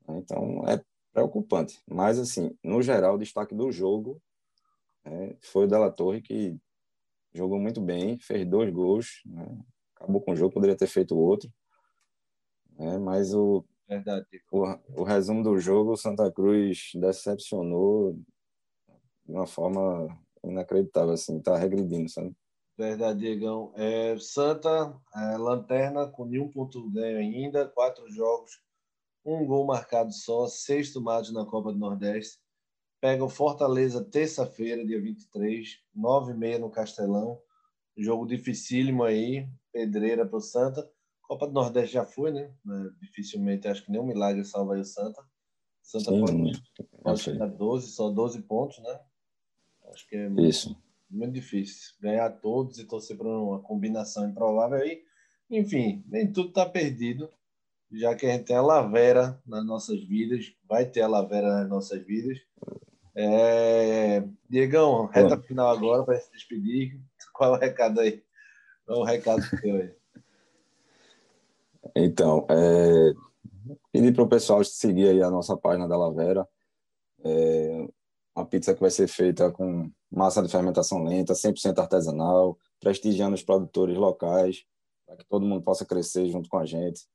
Então, é preocupante. Mas, assim, no geral, o destaque do jogo é, foi o Della Torre, que jogou muito bem, fez dois gols, né? acabou com o jogo, poderia ter feito outro. Né? Mas o, Verdade. O, o resumo do jogo, o Santa Cruz decepcionou de uma forma inacreditável, assim, tá regredindo, sabe? Verdade, Diegão. É, Santa, é, lanterna, com nenhum ponto ganho ainda, quatro jogos, um gol marcado só, seis tomados na Copa do Nordeste. Pega o Fortaleza terça-feira, dia 23, nove e meia no Castelão. Jogo dificílimo aí, pedreira para o Santa. Copa do Nordeste já foi, né? Dificilmente, acho que nem um milagre salva aí o Santa. Santa Sim, pode, pode chegar 12, só 12 pontos, né? Acho que é muito, Isso. muito difícil. Ganhar todos e torcer para uma combinação improvável aí. Enfim, nem tudo está perdido, já que a gente tem a Lavera nas nossas vidas, vai ter a Lavera nas nossas vidas. É... Diegão, reta Bom. final agora para se despedir. Qual é o recado aí? Qual é o recado teu aí? Então, é, pedir para o pessoal seguir aí a nossa página da Lavera. É, uma pizza que vai ser feita com massa de fermentação lenta, 100% artesanal, prestigiando os produtores locais, para que todo mundo possa crescer junto com a gente.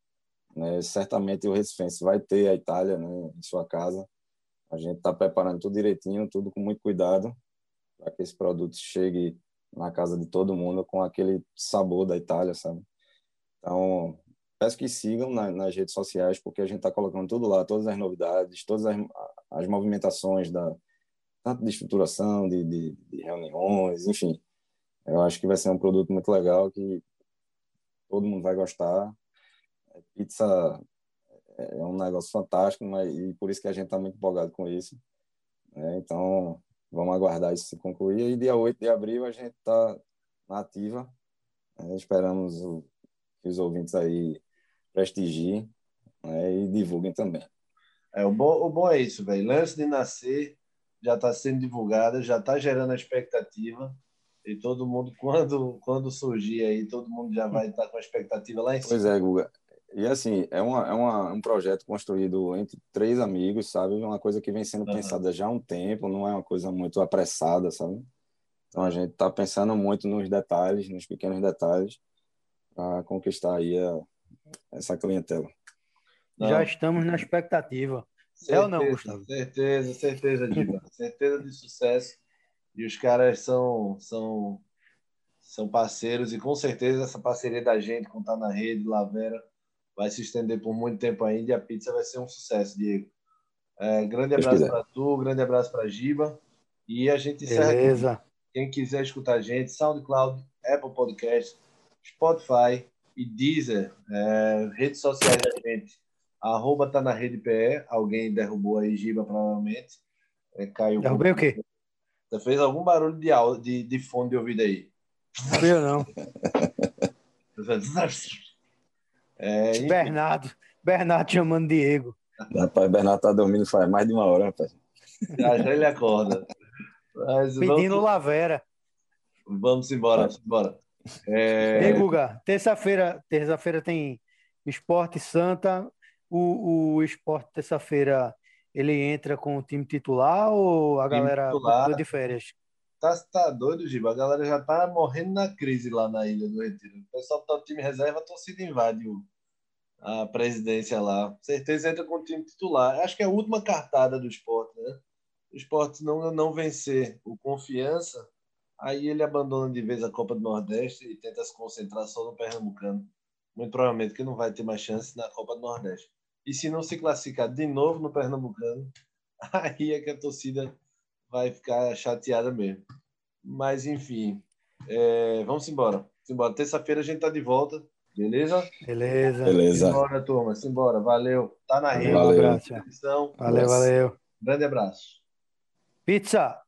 Né? Certamente o Recifense vai ter a Itália né, em sua casa. A gente está preparando tudo direitinho, tudo com muito cuidado, para que esse produto chegue na casa de todo mundo com aquele sabor da Itália, sabe? Então, peço que sigam na, nas redes sociais, porque a gente está colocando tudo lá, todas as novidades, todas as, as movimentações, da, tanto de estruturação, de, de, de, reuniões, enfim. Eu acho que vai ser um produto muito legal, que todo mundo vai gostar. Pizza é um negócio fantástico, mas, e por isso que a gente está muito empolgado com isso. Né? Então, vamos aguardar isso se concluir. E dia 8 de abril a gente está na ativa. Né? Esperamos o, que os ouvintes aí prestigiem né, e divulguem também. É, o, bom, o bom é isso, velho. Lance de nascer já está sendo divulgada, já está gerando a expectativa. E todo mundo, quando, quando surgir aí, todo mundo já vai estar tá com a expectativa lá em cima. Pois é, Guga. E assim, é, uma, é uma, um projeto construído entre três amigos, sabe? Uma coisa que vem sendo uhum. pensada já há um tempo, não é uma coisa muito apressada, sabe? Então a gente está pensando muito nos detalhes, nos pequenos detalhes, para conquistar aí a, essa clientela. Não. Já estamos na expectativa. Certeza, é ou não, Gustavo? Certeza, certeza, Diva. certeza de sucesso. E os caras são, são, são parceiros, e com certeza essa parceria da gente com Tá na Rede, Lavera, vai se estender por muito tempo ainda e a pizza vai ser um sucesso, Diego. É, grande abraço para tu, grande abraço para Giba. E a gente encerra Beleza. Aqui. Quem quiser escutar a gente, SoundCloud, Apple Podcast, Spotify, e Deezer, é, redes sociais da gente, arroba tá na rede PE, alguém derrubou aí Giba provavelmente, é, caiu. Derrubei o quê? Você fez algum barulho de, de, de fone de ouvido aí? Não eu não. é, Bernardo, Bernardo chamando Diego. Rapaz, Bernardo tá dormindo faz mais de uma hora, rapaz. Já, já ele acorda. Mas Pedindo vamos... Lavera. Vamos embora, vamos embora. É... Ei, Guga, terça-feira terça-feira tem Esporte Santa. O, o Esporte terça-feira ele entra com o time titular ou a time galera titular, de férias? Tá, tá doido, Giba. A galera já tá morrendo na crise lá na Ilha do Retiro. O pessoal tá no time reserva, a torcida invade o, a presidência lá. Certeza entra com o time titular. Acho que é a última cartada do esporte, né? O esporte não, não vencer o confiança, aí ele abandona de vez a Copa do Nordeste e tenta se concentrar só no Pernambucano. Muito provavelmente que não vai ter mais chance na Copa do Nordeste. E se não se classificar de novo no Pernambucano, aí é que a torcida vai ficar chateada mesmo. Mas, enfim, é, vamos embora. embora. Terça-feira a gente tá de volta, beleza? Beleza. Beleza. Simbora, turma. Simbora. Valeu. Tá na rede. Valeu. Valeu, valeu. valeu. Grande abraço. Pizza!